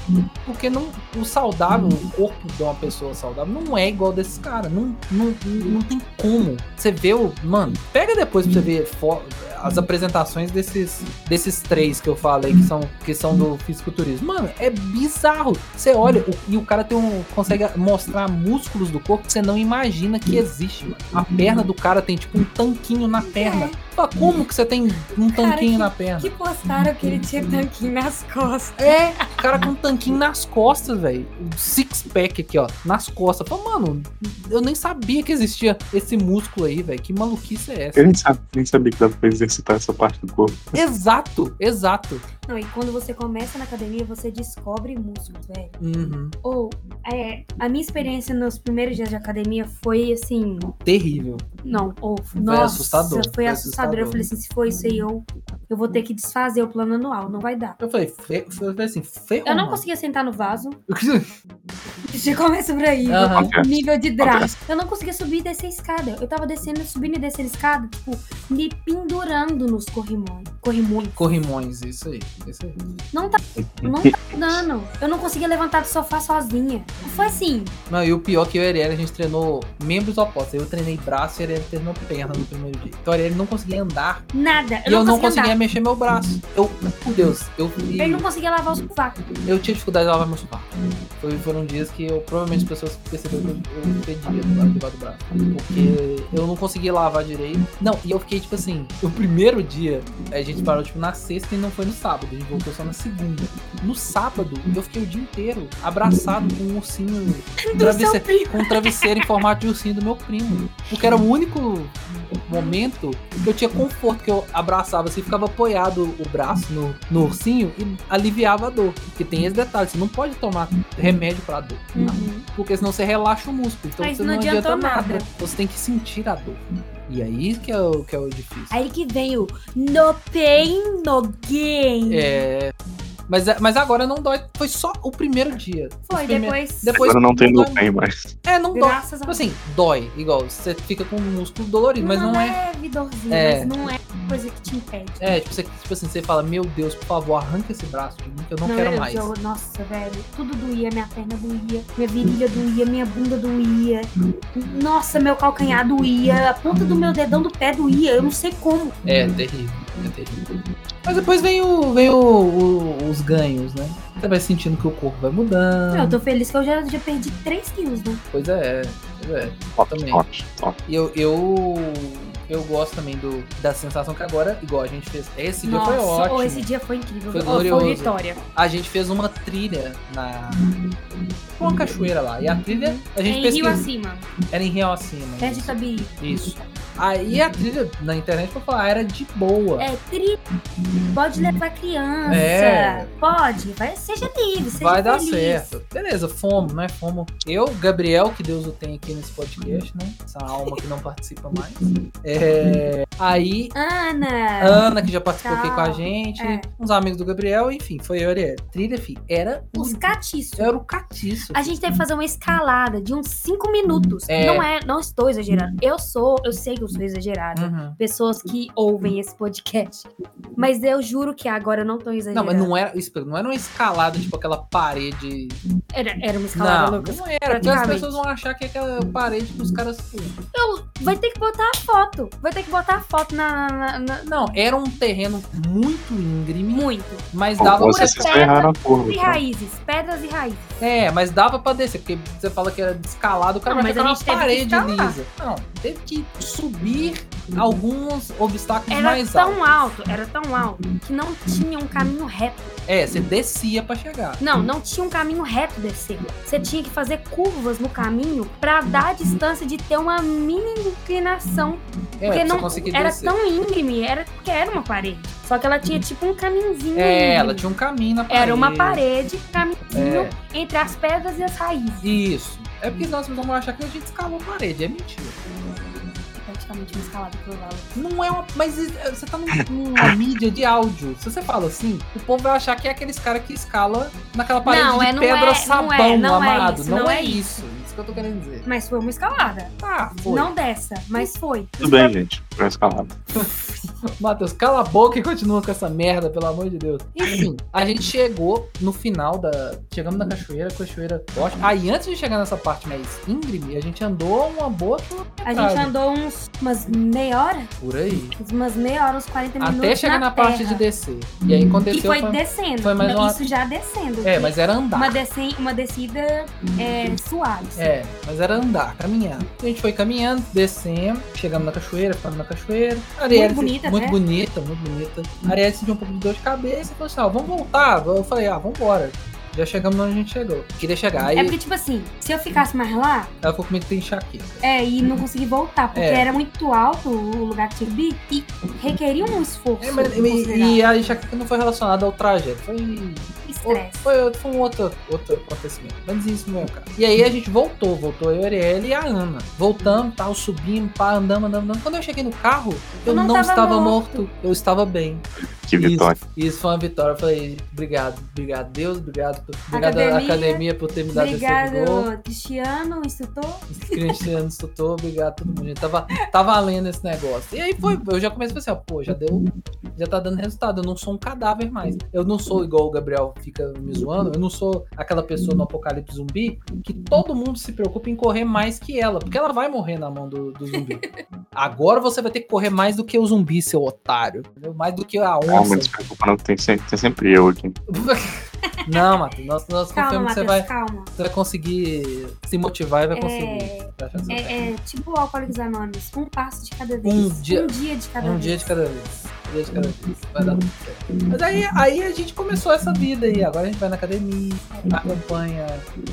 Porque não, o saudável, o corpo de uma pessoa saudável, não é igual desses caras. Não, não, não tem como. Você vê o. Mano, pega depois pra você ver fo- as apresentações desses, desses três que eu falei, que são, que são do fisiculturismo. Mano, é bizarro. Você olha e o cara tem um, consegue mostrar músculos do corpo que você não imagina que existe, mano. A perna do cara tem tipo um tanquinho na perna. Fala, como que você tem um Cara, tanquinho que- na perna? Que postaram que ele tinha tanquinho nas costas. É, o cara com um tanquinho nas costas, velho. Um six pack aqui, ó, nas costas. Fala, mano, eu nem sabia que existia esse músculo aí, velho. Que maluquice é essa? Eu nem, sabe, nem sabia que dava pra exercitar essa parte do corpo. Exato, exato. Não, e quando você começa na academia, você descobre músculos, velho. Uhum. Ou, é, a minha experiência nos primeiros dias de academia foi assim. Terrível. Não, ou, nossa, assustador, Foi foi assustador. Eu assustador. falei assim: se for isso aí, eu, eu vou ter que desfazer o plano anual, não vai dar. Eu falei, fe... eu falei assim, ferrou. Eu não mano. conseguia sentar no vaso. Já começa por aí. Ok. Nível de draft. Eu não conseguia subir e descer a escada. Eu tava descendo, subindo e descendo a escada, tipo, me pendurando nos corrimões. Corrimões. Corrimões, isso aí. Isso aí. Não tá, não tá dando. Eu não conseguia levantar do sofá sozinha. Foi assim. Não, e o pior é que eu e a Ariel, a gente treinou membros opostos. Eu treinei braço e a Ariel treinou perna no primeiro dia. Então a Ariel não conseguia andar. Nada. Eu e eu não não conseguia andar. mexer meu braço. Eu, por Deus, eu fui. Ele não conseguia lavar o sofá. Eu tinha dificuldade de lavar meu sofá. Foi, foram dias que eu provavelmente as pessoas perceberam que eu, eu pedia debaixo do braço. Porque eu não conseguia lavar direito. Não, e eu fiquei tipo assim, o primeiro dia a gente parou tipo na sexta e não foi no sábado. A gente voltou só na segunda. No sábado, eu fiquei o dia inteiro abraçado com um ursinho travesseiro, com um travesseiro em formato de ursinho do meu primo. Porque era o único momento que eu tinha conforto, que eu abraçava assim, ficava apoiado o braço no, no ursinho e aliviava a dor. Porque tem esse detalhe, você não pode tomar remédio pra dor. Uhum. Porque senão você relaxa o músculo. Então Mas você não não, adianta nada. nada. Você tem que sentir a dor. E aí que é o, que é o difícil. Aí que vem o no pain, no gain. É. Mas, mas agora não dói. Foi só o primeiro dia. Foi, depois. Depois Agora não tem dói. no bem mais. É, não dói. Graças a Tipo assim, dói. Igual, você fica com o músculo dolorido, mas não é. leve dorzinha, É. mas não é coisa que te impede. É, tipo, você, tipo assim, você fala, meu Deus, por favor, arranca esse braço de mim que eu não, Não, quero eu- mais. eu- nossa, velho, tudo doía, minha perna doía, minha virilha doía, minha bunda doía. Nossa, meu calcanhar doía, a ponta do meu dedão do pé doía, eu não sei como. É, terrível. É. Mas depois vem, o, vem o, o- os ganhos, né? Você vai sentindo que o corpo vai mudando. Eu tô feliz que eu já, já perdi 3 quilos, né? Pois é, pois é. Top, Também. top, top. E eu, eu Eu gosto também do, da sensação que agora, igual a gente fez. Esse dia Nossa, foi ótimo. oh, esse dia foi incrível. Foi glorioso. Foi vitória. A gente fez uma trilha na. Uma cachoeira lá. E a trilha, a gente Em Rio pesquisou. acima, Era em Rio Acima. perto de isso. Itabiri. Isso. Aí a trilha na internet pra falar era de boa. É, tri... Pode levar criança. É. Pode. Vai, seja livre, seja Vai dar feliz. certo. Beleza, fomos, né? Fomos. Eu, Gabriel, que Deus o tem aqui nesse podcast, né? Essa alma que não participa mais. É, Aí, Ana. Ana, que já participou aqui Tchau. com a gente. É. Uns amigos do Gabriel, enfim, foi eu e. Trilha, filho, era, Os catiços. era o catiço. A gente teve que fazer uma escalada de uns 5 minutos. É. Não é, não estou exagerando. Eu sou, eu sei que eu sou exagerada. Uhum. Pessoas que ouvem esse podcast. Mas eu juro que agora eu não tô Não, exagerando. mas não era, espera, não era uma escalada, tipo aquela parede. Era, era uma escalada, Não, Lucas. não era, porque as pessoas vão achar que é aquela parede que os caras. Eu, vai ter que botar a foto. Vai ter que botar a foto na. na- na- Não, era um terreno muito íngreme, Muito. mas dava pra vocês pedra só erraram a curva. E tá? raízes. Pedras e raízes. É, mas dava pra descer, porque você fala que era escalado, o cara Não, mas a uma gente parede lisa. Não, teve que subir alguns obstáculos Era mais tão altos. alto, era tão alto, que não tinha um caminho reto. É, você descia pra chegar. Não, não tinha um caminho reto descer. Você tinha que fazer curvas no caminho pra dar a distância de ter uma mínima inclinação. É, porque não era descer. tão íngreme, era porque era uma parede. Só que ela tinha tipo um caminhozinho. É, íngreme. ela tinha um caminho na parede. Era uma parede, caminhozinho É. entre as pedras e as raízes. Isso. É porque vocês vão achar que a gente escalou a parede. É mentira. Praticamente uma escalada por lá. Não é uma. Mas é, você tá num- numa mídia de áudio. Se você fala assim, o povo vai achar que é aqueles caras que escala naquela parede Não, de é, não pedra é, não sabão é, não é amado. isso, não, não é é isso. Isso que eu tô querendo dizer. Mas foi uma escalada. Ah, foi. Não dessa, mas foi. Tudo bem, gente. Foi escalado. Matheus, cala a boca e continua com essa merda, pelo amor de Deus. Enfim, a gente chegou no final da. Chegamos na cachoeira, cachoeira ótima. Aí antes de chegar nessa parte mais íngreme, a gente andou uma boa A gente andou uns umas meia hora, Por aí. umas meia hora, uns 40 minutos. Até chegar na, parte de descer. E aí quando E desceu. foi foi- descendo. foi mais uma- Isso já descendo. É, mas era andar. Uma, desce... uma descida é, suave. É, mas era andar, caminhar. A gente foi caminhando, descendo, chegamos na cachoeira, ficamos na cachoeira. A Arielle Muito bonita, Muito né? bonita, muito bonita. A Arielle sentiu um pouco de dor de cabeça e falou assim: ó, vamos voltar. Eu falei: ah, vamos embora. Já chegamos onde a gente chegou. Queria chegar. Aí É porque, tipo assim, se eu ficasse mais lá, ela falou comigo que tem enxaqueca. é, e não consegui voltar, porque É. era muito alto o lugar que tinha que e requeria um esforço. É, mas- e, e a enxaqueca não foi relacionada ao trajeto, foi Estresse. Foi, foi um outro, outro acontecimento. Menos isso no meu caso. E aí a gente voltou, voltou eu, a Arielle e a Ana. Voltamos, tal, subindo, pá, andamos, andamos, andamos. Quando eu cheguei no carro, eu Eu não, não tava estava morto. morto. eu estava bem. Que vitória. Isso, isso foi uma vitória. Eu falei, obrigado, obrigado, Deus, obrigado, obrigado à Academia, academia por ter me dado esse gol. Obrigado, Cristiano, instrutor. Cristiano instrutor, obrigado a todo mundo. Tava, tá valendo esse negócio. E aí foi, eu já comecei a pensar, pô, já deu, já tá dando resultado. Eu não sou um cadáver mais. Eu não sou igual o Gabriel fica me zoando. Eu não sou aquela pessoa no apocalipse zumbi que todo mundo se preocupa em correr mais que ela, porque ela vai morrer na mão do, do zumbi. Agora você vai ter que correr mais do que o zumbi, seu otário. Entendeu? Mais do que a Calma, onça. não tem sempre, tem sempre eu aqui. Não, Matheus, nós, nós Calma, confiamos que você Matheus, vai, calma. você vai conseguir se motivar e vai conseguir. É, vai. é, é tipo o Alcoólicos Anônimos, um passo de cada vez. Um dia- um dia de cada Um vez. dia de cada vez. Vai dar tudo certo. Mas aí, aí a gente começou essa vida aí. Agora a gente vai na academia, acompanha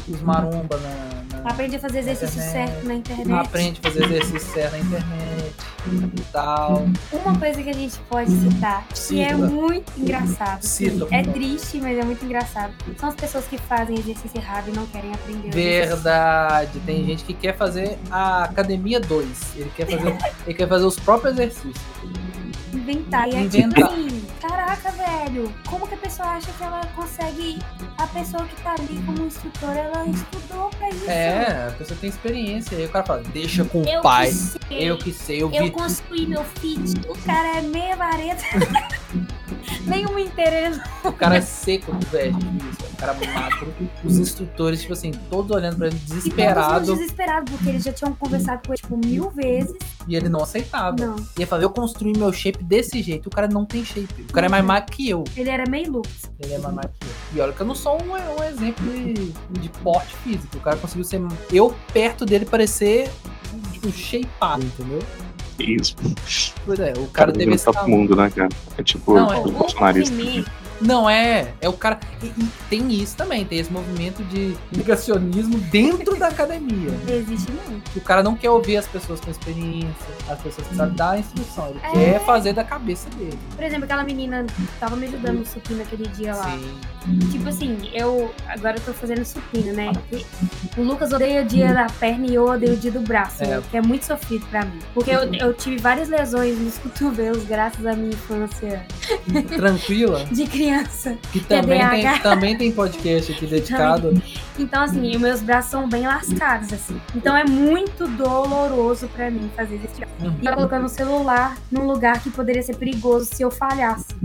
os maromba na. na- Aprende a fazer exercício Internet. certo na internet. aprende a fazer exercício certo na internet e tal. Uma coisa que a gente pode citar, que é Cita. muito engraçado. Cita, é triste, mas é muito engraçado. São as pessoas que fazem exercício errado e não querem aprender. Verdade. Tem gente que quer fazer a academia 2. Ele quer fazer, ele quer fazer os próprios exercícios. Inventar. E é tipo assim, caraca, velho, como que a pessoa acha que ela consegue. A pessoa que tá ali como instrutora, ela estudou pra isso. É, a pessoa tem experiência. Aí o cara fala, deixa com o Eu pai. que sei. Eu que sei, eu Eu vi. construí meu fit. O cara é meia vareta. Nenhuma inteira. O cara é seco do. Isso, o cara magro. Os instrutores, tipo assim, todos olhando pra ele E todos desesperado. muito desesperados, porque eles já tinham conversado com ele, tipo, mil vezes. E ele não aceitava. Não. E ele falava, eu construí meu shape desse jeito. O cara não tem shape. O cara é mais magro que eu. Ele era meio louco. Ele é mais magro que eu. E olha que eu não sou um, um exemplo de, de porte físico. O cara conseguiu ser. Eu perto dele parecer tipo, shapeado, entendeu? Isso? Pois é, o cara cara teve deve esse estar pro mundo, né, cara? É tipo Não, é o o bolsonarista. Não, é. É o cara. E, e tem isso também, tem esse movimento de negacionismo dentro da academia. Existe muito. O cara não quer ouvir as pessoas com experiência, as pessoas que sabem dar instrução. Ele É. quer fazer da cabeça dele. Por exemplo, aquela menina tava me ajudando no supino aquele dia lá. Sim. Tipo assim, eu agora eu tô fazendo supino, né? O Lucas odeia o dia da perna e eu odeio o dia do braço, É. né? que é muito sofrido pra mim. Porque eu, eu tive várias lesões nos cotovelos graças à minha infância Tranquila. de criança. Que também tem, também tem podcast aqui dedicado. Então, assim, os meus braços são bem lascados, assim. Então é muito doloroso pra mim fazer esse tipo. Uhum. E eu colocando o celular num lugar que poderia ser perigoso se eu falhasse.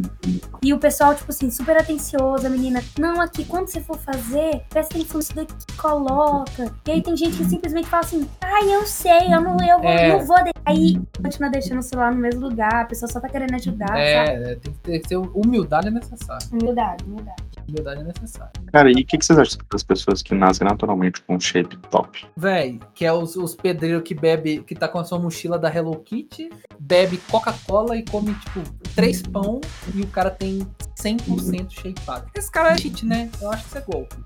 E o pessoal, tipo assim, super atencioso, a menina, não, aqui, quando você for fazer, presta atenção nisso daqui, coloca. E aí tem gente que simplesmente fala assim, ai, eu sei, eu não, eu vou, É. não vou. de-" Aí continua deixando o celular no mesmo lugar, a pessoa só tá querendo ajudar, sabe? É, é, tem que ter, humildade é necessário. Humildade, humildade. Humildade é necessária. Cara, e o que, que vocês acham das pessoas que nascem naturalmente com um shape top? Véi, que é os, os pedreiros que bebe, que tá com a sua mochila da Hello Kitty, bebe Coca-Cola e come, tipo, três pão e o cara tem 100% shapeado. Esse cara é cheat, né? Eu acho que isso é golpe.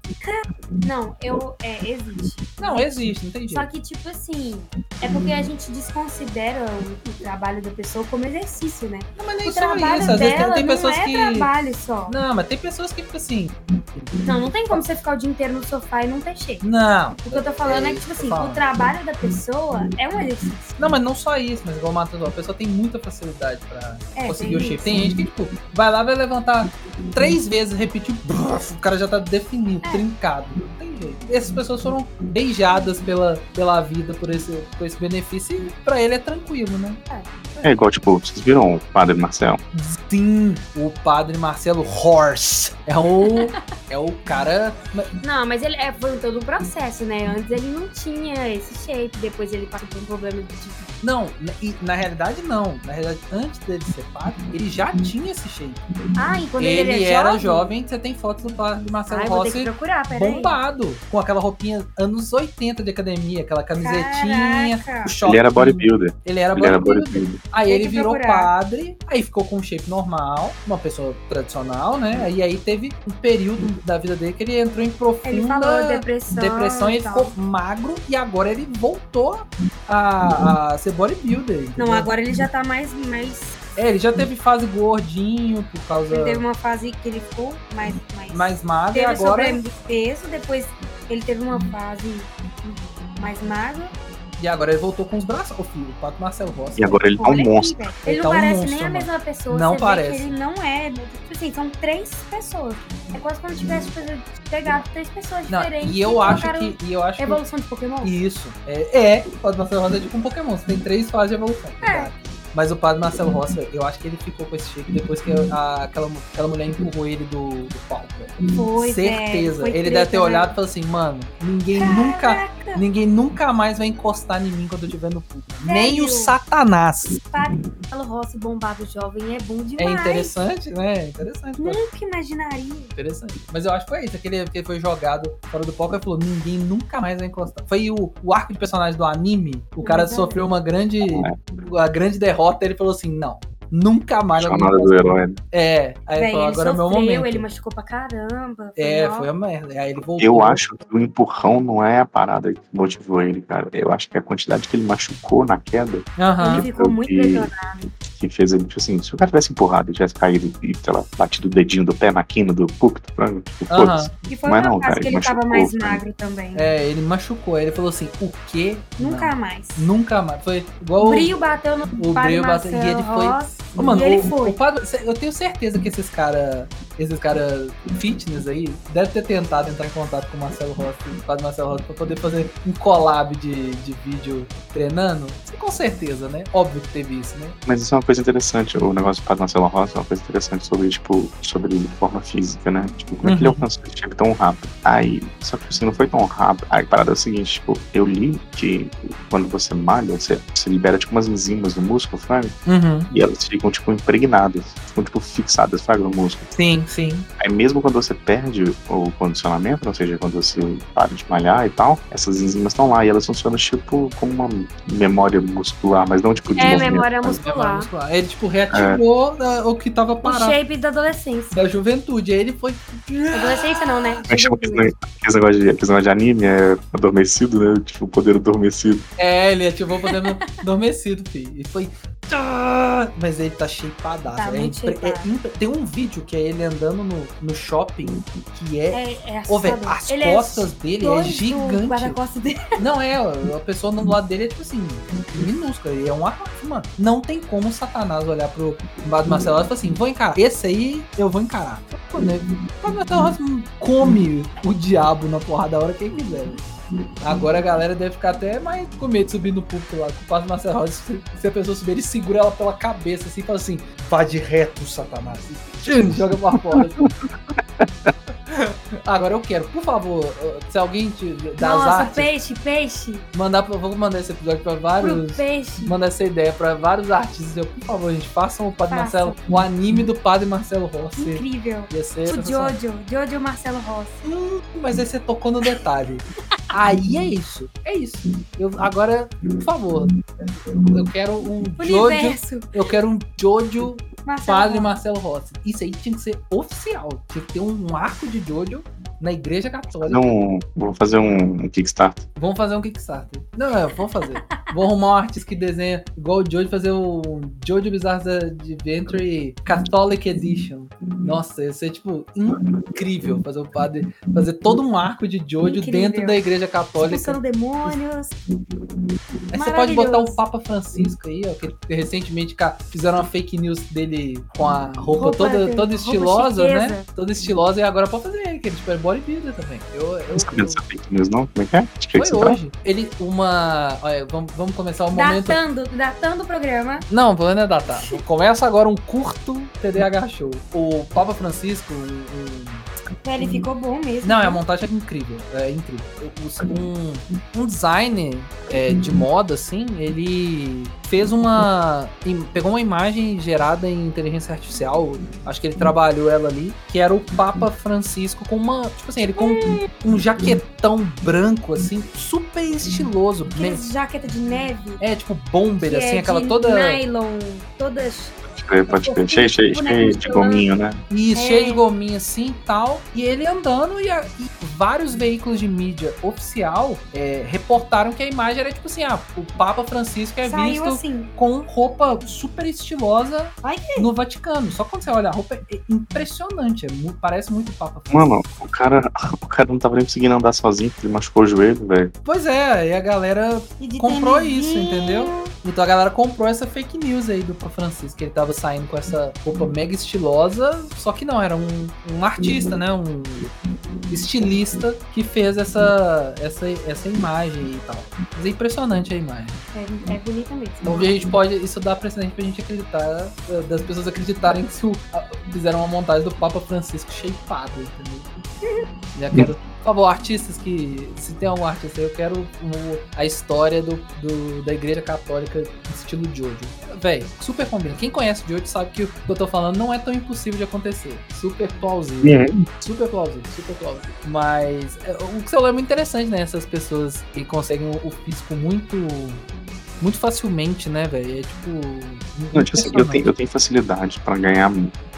Não, eu, é, existe. Não, existe, não tem Só que, tipo assim, é porque a gente desconsidera o, o trabalho da pessoa como exercício, né? Não, mas nem O só trabalho isso. Às vezes tem, dela tem não pessoas é que. trabalho só. Não, mas tem pessoas que, tipo assim. Não, não tem como você ficar o dia inteiro no sofá e não ter shape. Não. O que eu tô falando é que, tipo assim, Fala. o trabalho da pessoa é um exercício. Não, mas não só isso, mas igual o Matheus a pessoa tem muita facilidade pra É, conseguir o shape. Tem gente que, tipo, vai lá, vai levantar três vezes, repetir, bruf, o cara já tá definido, É. trincado. Não tem jeito. Essas pessoas foram beijadas pela, pela vida por esse, por esse benefício e pra ele é tranquilo, né? É igual, tipo, vocês viram o Padre Marcel? Sim, o padre Marcelo Horse é o, é o cara. Não, mas ele é, foi todo o processo, né? Antes ele não tinha esse shape, depois ele passou por um problema de. Não, na- e na realidade não. Na realidade, antes dele ser padre, ele já tinha esse shape. Ah, e quando ele ele, era jovem. jovem, você tem fotos do padre Marcelo Ai, Rossi procurar, peraí. bombado, com aquela roupinha anos 80 de academia, aquela camisetinha, Caraca. o. Ele era bodybuilder. Ele era Ele era bodybuilder. bodybuilder. Aí Tem ele virou procurar. padre, aí ficou com um shape normal, uma pessoa tradicional, né? E aí teve um período da vida dele que ele entrou em profunda Ele falou depressão. depressão e ele ficou magro e agora ele voltou a, a ser bodybuilder. Não, entendeu? agora ele já tá mais. mais É, ele já teve fase gordinho por causa ele teve uma fase que ele ficou mais. mais, mais magro e teve agora problema de peso, depois ele teve uma fase mais magra. E agora ele voltou com os braços, ô filho, o Pato Marcelo Rossi. E agora ele tá um monstro. Ele Ele tá não um parece monstro, nem a mano. mesma pessoa. Não Você parece. vê que ele não é. Tipo assim, são três pessoas. É quase como se tivesse tipo, pegado três pessoas Não, diferentes. e eu acho que e eu acho que Evolução de Pokémon? Isso. É, é o Padre Marcelo Rossi é tipo um Pokémon. Você tem três fases de evolução. É. verdade. Mas o Padre Marcelo Rossi, eu acho que ele ficou com esse shape depois que a- aquela, aquela mulher empurrou ele do, do palco. Foi, Certeza. foi ele deve ter né? olhado e falado assim, mano, ninguém nunca. Caraca, Ninguém nunca mais vai encostar em mim quando eu estiver no público. Velho. Nem o Satanás. Padre Marcelo Rossi bombado jovem é bom É demais. interessante, né? É interessante. Nunca imaginaria. Interessante. Mas eu acho que foi isso. Aquele que foi jogado fora do palco e falou: ninguém nunca mais vai encostar. Foi o, o arco de personagem do anime. O cara sofreu uma grande. A grande derrota. Ele falou assim: não. Nunca mais. Chamada do encostar." herói. né? É. Aí ele falou: ele agora é o meu sofreu, momento. ele machucou pra caramba. É, mal. foi a merda. Aí ele voltou. Eu acho que o empurrão não é a parada que motivou ele, cara. Eu acho que a quantidade que ele machucou na queda. Ele ficou muito lesionado. Que fez ele, tipo assim, se o cara tivesse empurrado e tivesse caído e, sei lá, batido o dedinho do pé na quina do púlpito, frango, tipo, Aham. foda-se. E foi Mas uma não, cara, que ele ele tava machucou, mais cara. magro também. É, ele machucou. Ele falou assim: o quê? Nunca Não. mais. Nunca mais. Foi igual. O brilho bateu no o brilho bateu- e ele foi- Ô, mano, e ele o, foi. o padre, eu tenho certeza que esses cara, esses cara fitness aí, deve ter tentado entrar em contato com o Marcelo Rossi, o padre Marcelo Rossi, pra poder fazer um collab de, de vídeo treinando. Com certeza, né? Óbvio que teve isso, né? Mas isso é uma coisa interessante, o negócio do Padre Marcelo Rossi é uma coisa interessante sobre, tipo, sobre forma física, né? Tipo, como é que ele Uhum. alcançou esse shape tão rápido? Aí, só que assim, não foi tão rápido. Aí a parada é o seguinte, tipo, eu li que quando você malha, você, você libera, tipo, umas enzimas no músculo, sabe? Uhum. E elas ficam, tipo, impregnadas, ficam, tipo, fixadas, sabe, no músculo. Sim. Sim. Aí mesmo quando você perde o condicionamento, ou seja, quando você para de malhar e tal, essas enzimas estão lá e elas funcionam tipo como uma memória muscular, mas não tipo de É movimento. memória Mas memória muscular. muscular. Ele, tipo, reativou da- o que tava O parado shape da adolescência. da juventude. Aí ele foi. Adolescência não, né? É que chama aquele negócio- de, aquele negócio de anime? É adormecido, né? Tipo, o poder adormecido. É, ele ativou o poder adormecido, filho. E foi. Tá! Mas ele tá shapeadaço. Tá é impre- é impre- Tem um vídeo que é ele andando no, no shopping que é. É, é assustador. as Ele costas dele é dois do gigante. dele. Não é, a pessoa do lado dele é tipo assim, minúscula. Ele é um arco, mano. Não tem como o Satanás olhar pro Padre Marcelo e falar assim: vou encarar. Esse aí eu vou encarar. Pô, né? O Padre Marcelo come o diabo na porrada da hora que ele quiser. Agora a galera deve ficar até mais com medo de subir no púlpito lá. Com o Padre Marcelo Rossi, se, se a pessoa subir, ele segura ela pela cabeça assim e fala assim: vá de reto, Satanás. E joga pra fora. assim. Agora eu quero, por favor, se alguém te, das Nossa, artes peixe, peixe. mandar pra, vou mandar esse episódio pra Pro vários. peixe. Mandar essa ideia pra vários artistas. Eu, por favor, gente, façam o Padre Façam. Marcelo, o anime do Padre Marcelo Rossi. Incrível. Ia ser O. Jojo. Jojo Marcelo Rossi. Hum, mas aí você tocou no detalhe. Aí é isso. É isso. Eu, agora, por favor, eu quero um Jojo. Universo. Eu quero um Jojo Marcelo Padre Rossi. Marcelo Rossi. Isso aí tinha que ser oficial. Tinha que ter um arco de Jojo na Igreja Católica. Não, vou fazer um, um Kickstarter. Vamos fazer um Kickstarter. Não, é, vamos fazer. Vou arrumar um artista que desenha igual o Jojo, fazer o Jojo Bizarre Adventure Catholic Edition. Nossa, ia ser, tipo, incrível fazer o padre, fazer todo um arco de Jojo Incrível. dentro da igreja católica. Expulsando demônios. Aí você pode botar o. Papa Francisco aí, ó, que recentemente fizeram uma fake news dele com a roupa, Roupa toda, toda roupa estilosa, né? chiqueza. Toda estilosa, e agora pode fazer ele, que ele tipo, é bodybuilder também. Eu, eu, Não sabia eu- dessa fake news, não? Como é que é? De que que foi você tá? hoje. Ele, uma. Olha, vamos, vamos começar o momento. Datando, datando o programa. Não, vou não é datar. Começa agora um curto TDAH show. O Papa Francisco, um- um- Ele ficou bom mesmo. não, é a montagem é incrível. É incrível. Um, um designer é, de moda, assim, ele fez uma. Pegou uma imagem gerada em inteligência artificial. Acho que ele trabalhou ela ali. Que era o Papa Francisco com uma. Tipo assim, ele com um jaquetão branco, assim, super estiloso. Aqueles jaqueta de neve. É, tipo bomber, que assim, é aquela toda. Nylon. Todas. Pode crer, pode crer. Cheio, cheio, cheio de gominho, né? Isso, É. cheio de gominha assim e tal. E ele andando e, a- e vários veículos de mídia oficial é, reportaram que a imagem era tipo assim: ah, o Papa Francisco é Saiu visto assim. com roupa super estilosa Ai, no Vaticano. Só quando você olha a roupa é impressionante. é mu- parece muito o Papa Francisco. Mano, o cara, o cara não tava nem conseguindo andar sozinho, porque ele machucou o joelho, velho. Pois é, e a galera E comprou isso, entendeu? Então a galera comprou essa fake news aí do Papa Francisco, que ele tava saindo com essa roupa mega estilosa, só que não, era um, um artista, né? Um estilista que fez essa, essa, essa imagem e tal. Mas é impressionante a imagem. É, é bonita mesmo. Então a gente pode. Isso dá precedente pra gente acreditar, eh, das pessoas acreditarem que se o- fizeram uma montagem do Papa Francisco shapeado, entendeu? Já quero. Por favor, artistas que. Se tem algum artista aí, eu quero o- a história do, do- da igreja católica estilo Jojo. Véi, super combina. Quem conhece Jojo sabe que o que eu tô falando não é tão impossível de acontecer. Super plausível. Super plausível, super plausível. Mas é, o que você é muito interessante, né? Essas pessoas que conseguem o, físico muito. Muito facilmente, né, velho? É tipo. Não, tipo assim, eu tenho, eu tenho facilidade pra ganhar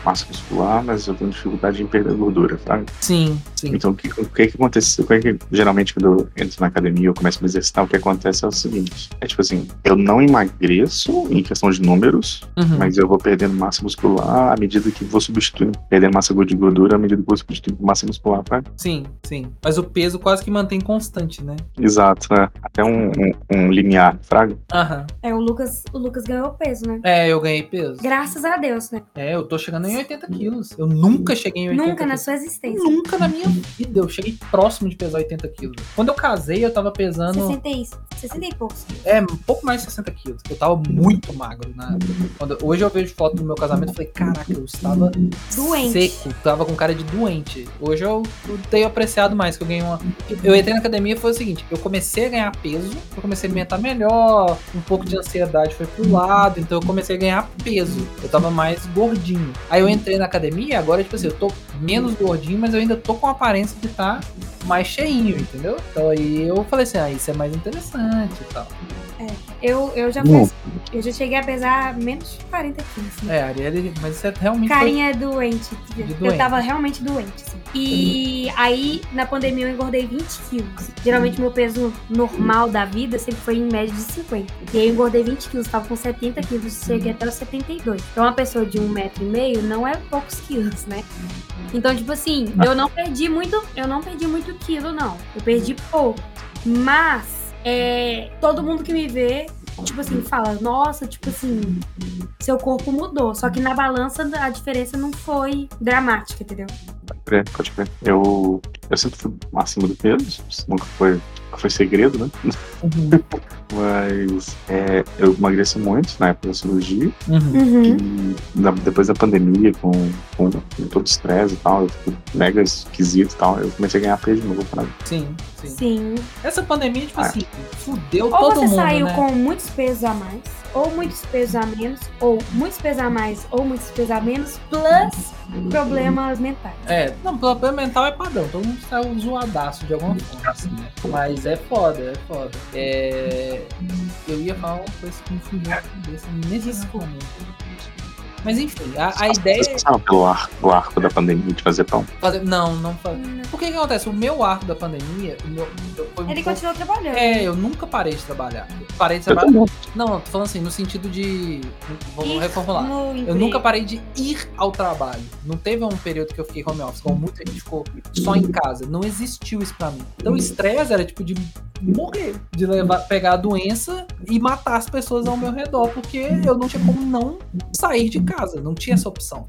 massa muscular, mas eu tenho dificuldade em perder gordura, sabe? Sim, sim. Então, o que, o que que acontece? O que, que geralmente quando eu entro na academia eu começo a me exercitar, o que acontece é o seguinte: é tipo assim, eu não emagreço em questão de números, Uhum. mas eu vou perdendo massa muscular à medida que vou substituindo, perdendo massa de gordura à medida que vou substituindo massa muscular, tá? Sim, sim. Mas o peso quase que mantém constante, né? Exato, né? Até um, um, um linear, fraga. Aham. É, o Lucas, o Lucas ganhou peso, né? É, eu ganhei peso. Graças a Deus, né? É, eu tô chegando em 80 quilos. Eu nunca cheguei em 80 Nunca na quilos. sua existência. Nunca na minha vida. Eu cheguei próximo de pesar 80 quilos. Quando eu casei, eu tava pesando. 60 e, 60 e poucos. É, um pouco mais de 60 quilos. Eu tava muito magro na época. Quando, hoje eu vejo foto do meu casamento e falei, caraca, eu estava Doente. seco, tava com cara de doente. Hoje eu, eu tenho apreciado mais, que eu ganhei uma. Eu entrei na academia e foi o seguinte: eu comecei a ganhar peso, eu comecei a alimentar melhor, um pouco de ansiedade foi pro lado, então eu comecei a ganhar peso. Eu tava mais gordinho. Aí eu entrei na academia, agora, tipo assim, eu tô menos gordinho, mas eu ainda tô com a aparência de estar tá mais cheinho, entendeu? Então aí eu falei assim, ah, isso é mais interessante e tal. Eu, eu já fiz, eu já cheguei a pesar menos de 40 quilos. Né? É, Arielle, mas isso é realmente. Carinha foi... doente. De eu doente. tava realmente doente, assim. E aí, na pandemia, eu engordei 20 quilos. Geralmente, meu peso normal da vida sempre foi em média de 50. E aí, eu engordei 20 quilos, tava com 70 quilos, cheguei até os 72. Então, uma pessoa de um metro e meio não é poucos quilos, né? Então, tipo assim, eu não perdi muito, eu não perdi muito quilo, não. Eu perdi pouco. Mas é, todo mundo que me vê, tipo assim, fala, nossa, tipo assim, seu corpo mudou. Só que na balança a diferença não foi dramática, entendeu? Pode crer, pode crer. Eu, eu sempre fui acima do peso, isso nunca foi, nunca foi segredo, né? Uhum. Mas é, eu emagreci muito na época da cirurgia. Uhum. Uhum. E na- depois da pandemia, com, com todo o estresse e tal, eu fico mega esquisito e tal, eu comecei a ganhar peso de novo. Pra... Sim, sim, Sim. Essa pandemia, tipo Ah. assim, fudeu Ou todo você mundo, saiu né? com muitos pesos a mais, ou muitos pesos a menos, ou muitos pesos a mais, ou muitos pesos a menos, plus problemas mentais. É, não, plano mental é padrão, todo mundo saiu zoadaço de alguma forma, assim, né? Mas é foda, é foda. É... Eu ia falar uma coisa que me fugiu da cabeça nesse exato momento. Mas enfim, a, a ideia Vocês passaram pelo arco, pelo arco da pandemia de fazer pão? é fazer. Não, não fazer. O que que acontece? O meu arco da pandemia, o meu, eu- foi um Ele pouco- continuou trabalhando. É, eu nunca parei de trabalhar. Parei de trabalhar. também. Não, tô falando assim, no sentido de. Vamos Ir reformular. Eu emprego. nunca parei de ir ao trabalho. Não teve um período que eu fiquei home office, como muita gente ficou só em casa. Não existiu isso pra mim. Então o estresse era tipo de morrer, de levar, pegar a doença e matar as pessoas ao meu redor, porque eu não tinha como não sair de casa, não tinha essa opção.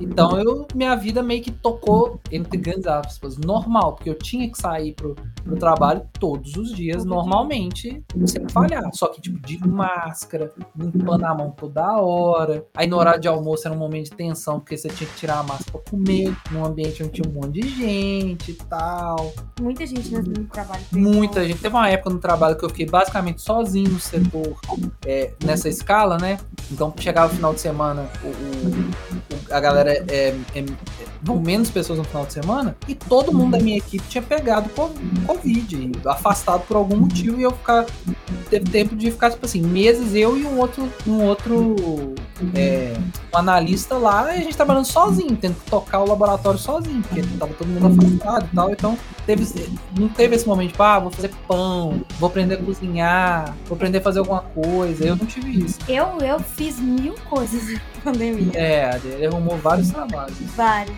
Então eu, minha vida meio que tocou, entre grandes aspas, normal, porque eu tinha que sair pro, pro trabalho todos os dias, normalmente, sem falhar. Só que, tipo, de máscara, limpando a mão toda hora. Aí no horário de almoço era um momento de tensão, porque você tinha que tirar a máscara pra comer, num ambiente onde tinha um monte de gente e tal. Muita gente no, trabalho. Muita gente. Teve uma época no trabalho que eu fiquei basicamente sozinho no setor, é, nessa escala, né? Então chegava o final de semana, o- o- a galera é, é, vão menos pessoas no final de semana, e todo mundo da minha equipe tinha pegado co- Covid, afastado por algum motivo, e eu ficar. Teve tempo de ficar, tipo assim, meses, eu e um outro, um outro é, um analista lá, e a gente trabalhando sozinho, tendo que tocar o laboratório sozinho, porque tava todo mundo afastado e tal, então teve, não teve esse momento, tipo, ah, vou fazer pão, vou aprender a cozinhar, vou aprender a fazer alguma coisa. Eu não tive isso. Eu, eu fiz mil coisas pandemia. É, ele arrumou vários trabalhos. Vários.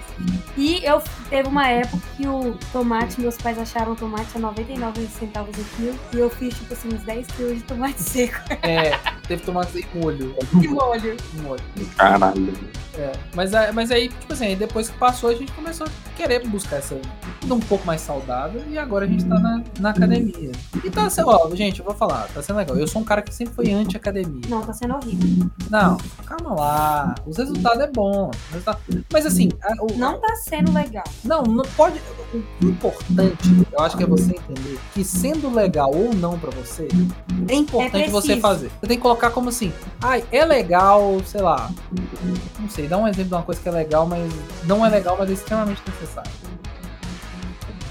E eu teve uma época que o tomate, meus pais acharam o tomate a 99 centavos o quilo. E eu fiz, tipo assim, uns 10 quilos de tomate seco É, teve tomate em molho. de molho. em molho. Caralho. É, mas, aí- mas aí, tipo assim, aí depois que passou, a gente começou a querer buscar essa vida um pouco mais saudável e agora a gente tá na, na academia. E tá sendo, ó, gente, eu vou falar, tá sendo legal. Eu sou um cara que sempre foi anti-academia. Não, tá sendo horrível. Não, calma lá. Os resultados é bom. os resultados- Mas assim, a- o- Não tá sendo legal. Não, não pode. O importante, eu acho que é você entender que sendo legal ou não pra você, é importante É você fazer. Você tem que colocar como assim, ai, é legal, sei lá. Não sei, dá um exemplo de uma coisa que é legal, mas não é legal, mas é extremamente necessário.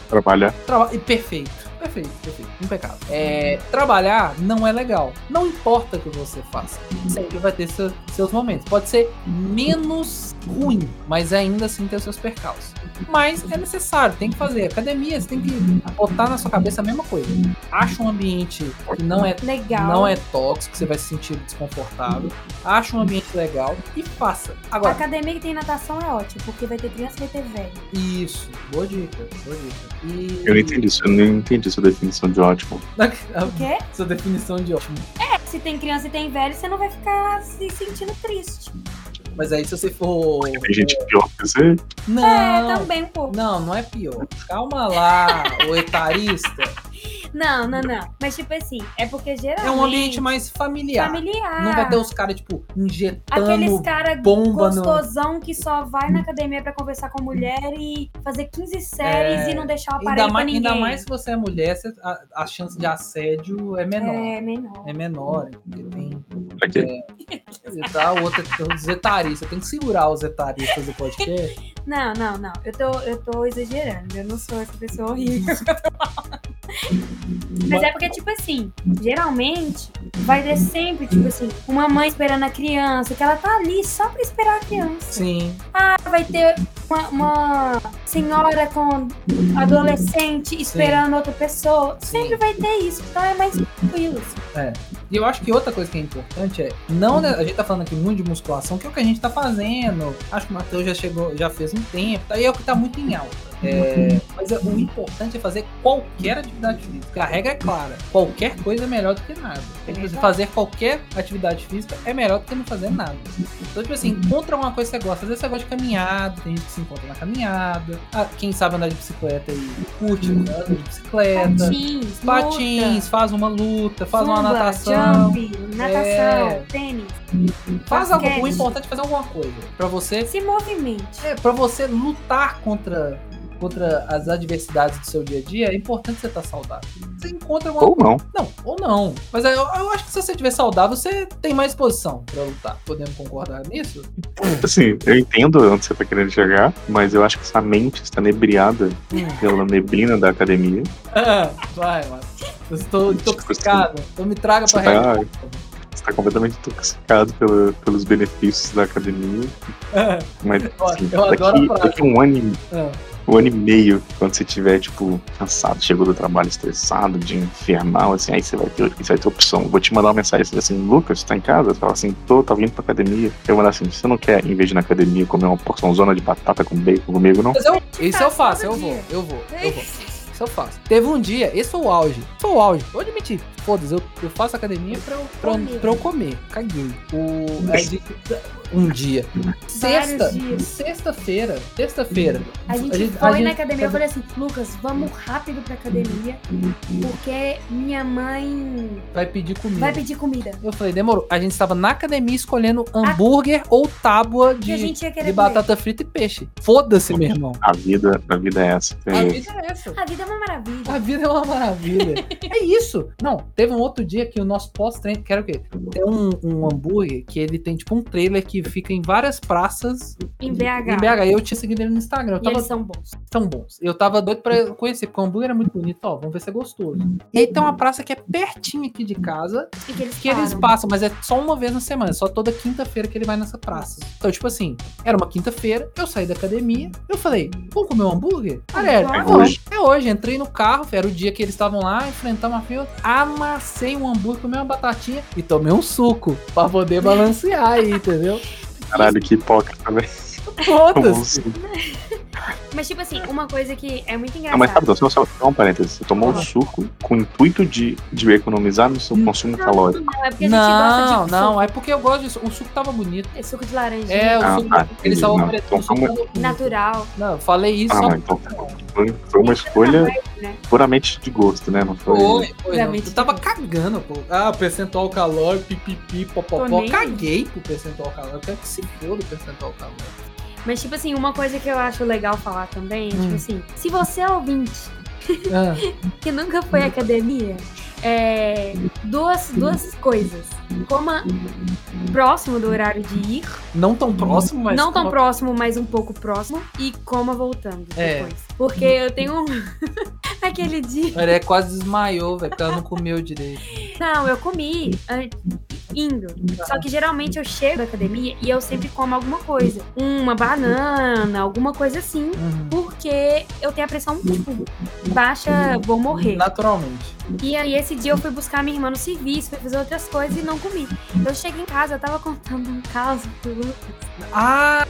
Trabalhar. Traba e perfeito. Perfeito, perfeito. Impecável. É, trabalhar não é legal. Não importa o que você faça. Sempre vai ter seu- seus momentos. Pode ser menos ruim, mas ainda assim ter os seus percalços. Mas é necessário, tem que fazer. Academia, você tem que botar na sua cabeça a mesma coisa. Acha um ambiente que não é Legal. não é tóxico, que você vai se sentir desconfortável. Acha um ambiente legal e faça. A Agora, academia que tem natação é ótimo, porque vai ter criança e vai ter velho. isso. Boa dica, boa dica. E... Eu não entendi isso, eu não entendi sua definição de ótimo. O quê? Sua definição de ótimo. Se tem criança e tem velho, você não vai ficar se sentindo triste. Mas aí se você for. Tem gente pior que você. Não, É, também um pouco. não, não é pior. Calma lá, o etarista. Não, não, não. Mas tipo assim, é porque geralmente. É um ambiente mais familiar. familiar. Não vai ter os caras, tipo, injetando Aqueles cara bomba no- gostosão que só vai na academia pra conversar com mulher e fazer 15 séries É, e não deixar o aparelho Ainda pra mais, ninguém. ainda mais se você é mulher, a, a chance de assédio é menor. É menor. É menor, porque tem. Pra quê? Tá, o outro tem os Você tem que segurar os zetaristas do podcast. Não, não, não. Eu tô, eu tô exagerando. Eu não sou essa pessoa horrível. Mas é porque, tipo assim, geralmente vai ter sempre, tipo assim, uma mãe esperando a criança, que ela tá ali só pra esperar a criança. Sim. Ah, vai ter uma, uma senhora com adolescente esperando outra pessoa. Sempre vai ter isso, então é mais tranquilo. assim. E eu acho que outra coisa que é importante é. Não, né, a gente tá falando aqui muito de musculação, que é o que a gente tá fazendo. Acho que o Matheus já chegou, já fez um tempo, tá? E é o que tá muito em alta. É, mas é- o importante é fazer qualquer atividade física. A regra é clara: qualquer coisa é melhor do que nada. Então, fazer qualquer atividade física é melhor do que não fazer nada. Então, tipo assim, encontra uma coisa que você gosta. Às vezes você gosta de caminhada, tem gente que se encontra na caminhada. Ah, quem sabe andar de bicicleta e curte, anda de bicicleta. Patins, Patins, luta, faz uma luta, faz uma zumba, natação. Jump, natação, É. tênis. Faz algo, o importante é fazer alguma coisa. Pra você. Se movimente. É, pra você lutar contra, contra as adversidades do seu dia a dia, é importante você estar saudável. Você encontra alguma Ou não. Não, ou não. Mas eu, eu acho que se você estiver saudável, você tem mais disposição pra lutar. Podemos concordar nisso? Assim, eu entendo onde você tá querendo chegar, mas eu acho que essa mente está nebriada pela neblina da academia. Ah, vai, mano. Eu estou intoxicado. Então me traga pra Você tá- regra. Você tá completamente intoxicado pela- pelos benefícios da academia. Mas Ó, assim, daqui, daqui um ano e Ah, um ano e meio, quando você estiver, tipo, cansado, chegou do trabalho estressado, de infernal, assim, aí você vai ter, você vai ter opção. Vou te mandar uma mensagem assim, Lucas, tá em casa? Você fala assim, tô, tá vindo pra academia. Eu vou mandar assim, você não quer, em vez de ir na academia, comer uma porção zona de batata com bacon comigo, não? Eu, isso eu faço, eu vou, eu vou, eu vou. Isso eu faço. Teve um dia, esse foi o auge. Foi o auge. Vou admitir. Foda-se, eu, eu faço academia pra eu, pra, pra eu comer. Caguei. O, é de- um dia. Sexta. Sexta-feira. Sexta-feira. A gente A gente- foi a gente- na academia, eu falei assim, Lucas, vamos rápido pra academia, porque minha mãe Vai pedir comida. vai pedir comida. Eu falei, demorou. A gente estava na academia escolhendo hambúrguer ou tábua a de, gente ia querer de comer. batata frita e peixe. Foda-se, meu irmão. A vida, a vida é essa. A É, vida é essa. A vida é uma maravilha. A vida é uma maravilha. é isso. Não, teve um outro dia que o nosso pós-treino, que era o quê? Tem um, um hambúrguer que ele tem tipo um trailer que fica em várias praças Em BH. em BH. Eu tinha seguido ele no Instagram. Eu tava eles são bons. tão bons. Eu tava doido pra conhecer, porque o hambúrguer é muito bonito. Ó, vamos ver se é gostoso. E aí tem uma praça que é pertinho aqui de casa, E que eles que eles passam, mas é só uma vez na semana, só toda quinta-feira que ele vai nessa praça. Então, tipo assim, era uma quinta-feira, eu saí da academia, eu falei, vamos comer um hambúrguer? Galera, É é hoje. hoje. É hoje, entrei no carro, era o dia que eles estavam lá, enfrentamos a fila, amassei um hambúrguer, comi uma batatinha e tomei um suco pra poder balancear aí, entendeu? Caralho, que hipócrita, velho. Foda-se. Mas, tipo assim, uma coisa que é muito Não, mas engraçada. sabe, só, só, só um parênteses. Você tomou um Ah. suco com o intuito de, de economizar no seu consumo calórico. Não, é porque a gente Não, gosta de não, é porque eu gosto disso. O suco tava bonito. É suco de laranja. É, o Ah, suco. tá, eles estavam Não, então o suco foi tava bonito. Natural. Não, eu falei isso Ah, só então foi, foi uma escolha né? puramente de gosto, né? Não foi. Foi, foi. Não. Eu tava cagando, pô. Ah, percentual calórico, pipipi, popopó. nem. Caguei pro percentual calórico. Eu quero que se foda o percentual calórico. Mas, tipo assim, uma coisa que eu acho legal falar também, é, Hum. tipo assim, se você é ouvinte Ah, que nunca foi à academia, é, duas, duas coisas. Coma próximo do horário de ir, não tão próximo, mas. não tão próximo, mas um pouco próximo, e coma voltando É. depois. Porque eu tenho um... aquele dia... Ele é quase desmaiou, velho, porque ela não comeu direito. Não, eu comi indo. Só que geralmente eu chego da academia e eu sempre como alguma coisa. Uma banana, alguma coisa assim. Uhum. Porque eu tenho a pressão, tipo, baixa, vou morrer. Naturalmente. E aí esse dia eu fui buscar minha irmã no serviço, fui fazer outras coisas e não comi. Eu cheguei em casa, eu tava contando um caso pro Lucas. Ah,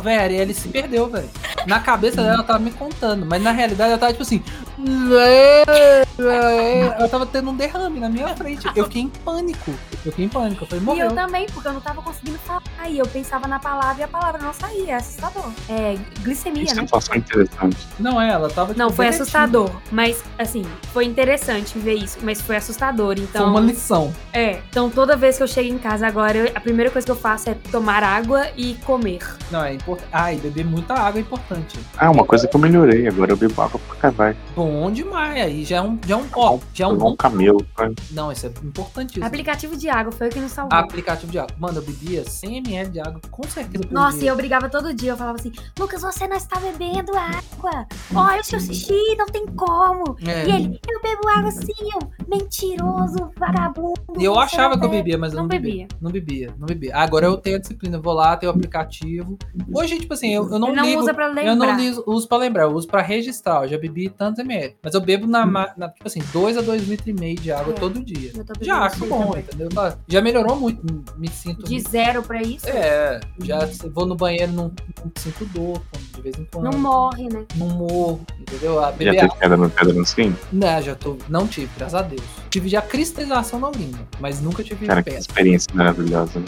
velho, Arielle se perdeu, velho. Na cabeça dela ela tava me contando, mas na realidade ela tava tipo assim: É, é, eu tava tendo um derrame na minha frente. Eu fiquei em pânico. Eu fiquei em pânico. Eu falei, E morreu. eu também, porque eu não tava conseguindo falar. E eu pensava na palavra e a palavra não saía. É assustador. É glicemia, Que né? situação interessante. Não é, ela tava. Não, tipo, foi derretida. assustador. Mas, assim, foi interessante ver isso. Mas foi assustador. Foi Então. uma lição. É. Então toda vez que eu chego em casa agora, eu- a primeira coisa que eu faço é tomar água e comer. Não, é importante. Ah, e beber muita água é importante. Ah, uma coisa que eu melhorei. Agora eu bebo água pra caralho. Bom demais. Aí já é um. Já é um ó, já é um bom. camelo. né? Não, isso é importantíssimo. Aplicativo de água foi o que nos salvou. Aplicativo de água. Mano, eu bebia 100ml de água, com certeza. Nossa, e eu brigava todo dia. Eu falava assim: Lucas, você não está bebendo água. Olha o seu xixi, não tem como. É. E ele, eu bebo água sim, eu mentiroso, vagabundo. E eu achava que eu bebe." bebia, mas eu não, Não bebia. bebia. Não bebia, não bebia. Agora eu tenho a disciplina, eu vou lá, tenho o aplicativo. Hoje, tipo assim, eu, eu não Ele não ligo. usa pra Eu não uso pra lembrar, eu uso pra registrar. Eu já bebi tantos ml. Mas eu bebo na, ma- na tipo assim, 2 a 2 litros e meio de água É. todo dia. Já acho assim bom, também. entendeu? Já melhorou muito, me- sinto. De zero pra isso, É, já se- vou no banheiro, não, não sinto dor de vez em quando. não morre, né? Não morro, entendeu? A Já teve pedra no pedra no? Não, já tô. Não tive, graças a Deus. Tive já cristalização na urina, mas nunca tive Cara, que experiência maravilhosa. Né?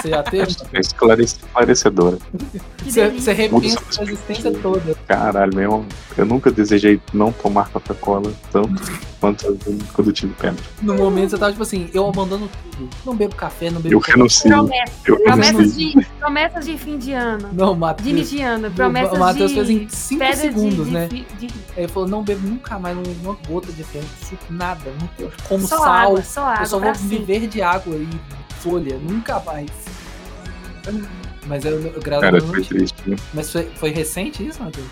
Você já teve? É esclarece- esclarecedora. Você, repensa sua a existência toda. Caralho, meu. Eu nunca desejei não tomar Coca-Cola tanto quanto quando eu tive pedra. No momento você tava tipo assim, eu abandono tudo. Não bebo café, não bebo. Eu renuncio. Promessas, Eu promessas, renuncio. de, promessas de fim de ano. Não, Matheus. De início de ano. Promessas o Matheus de fez em 5 pedra segundos, de, né? de, de, Aí ele falou, não bebo nunca mais uma gota de suco, nada. Eu como Só sal, água, só água. eu só vou viver de água e folha, nunca mais. Mas eu, eu a Cara, foi triste. né? Mas foi, foi recente isso, Matheus?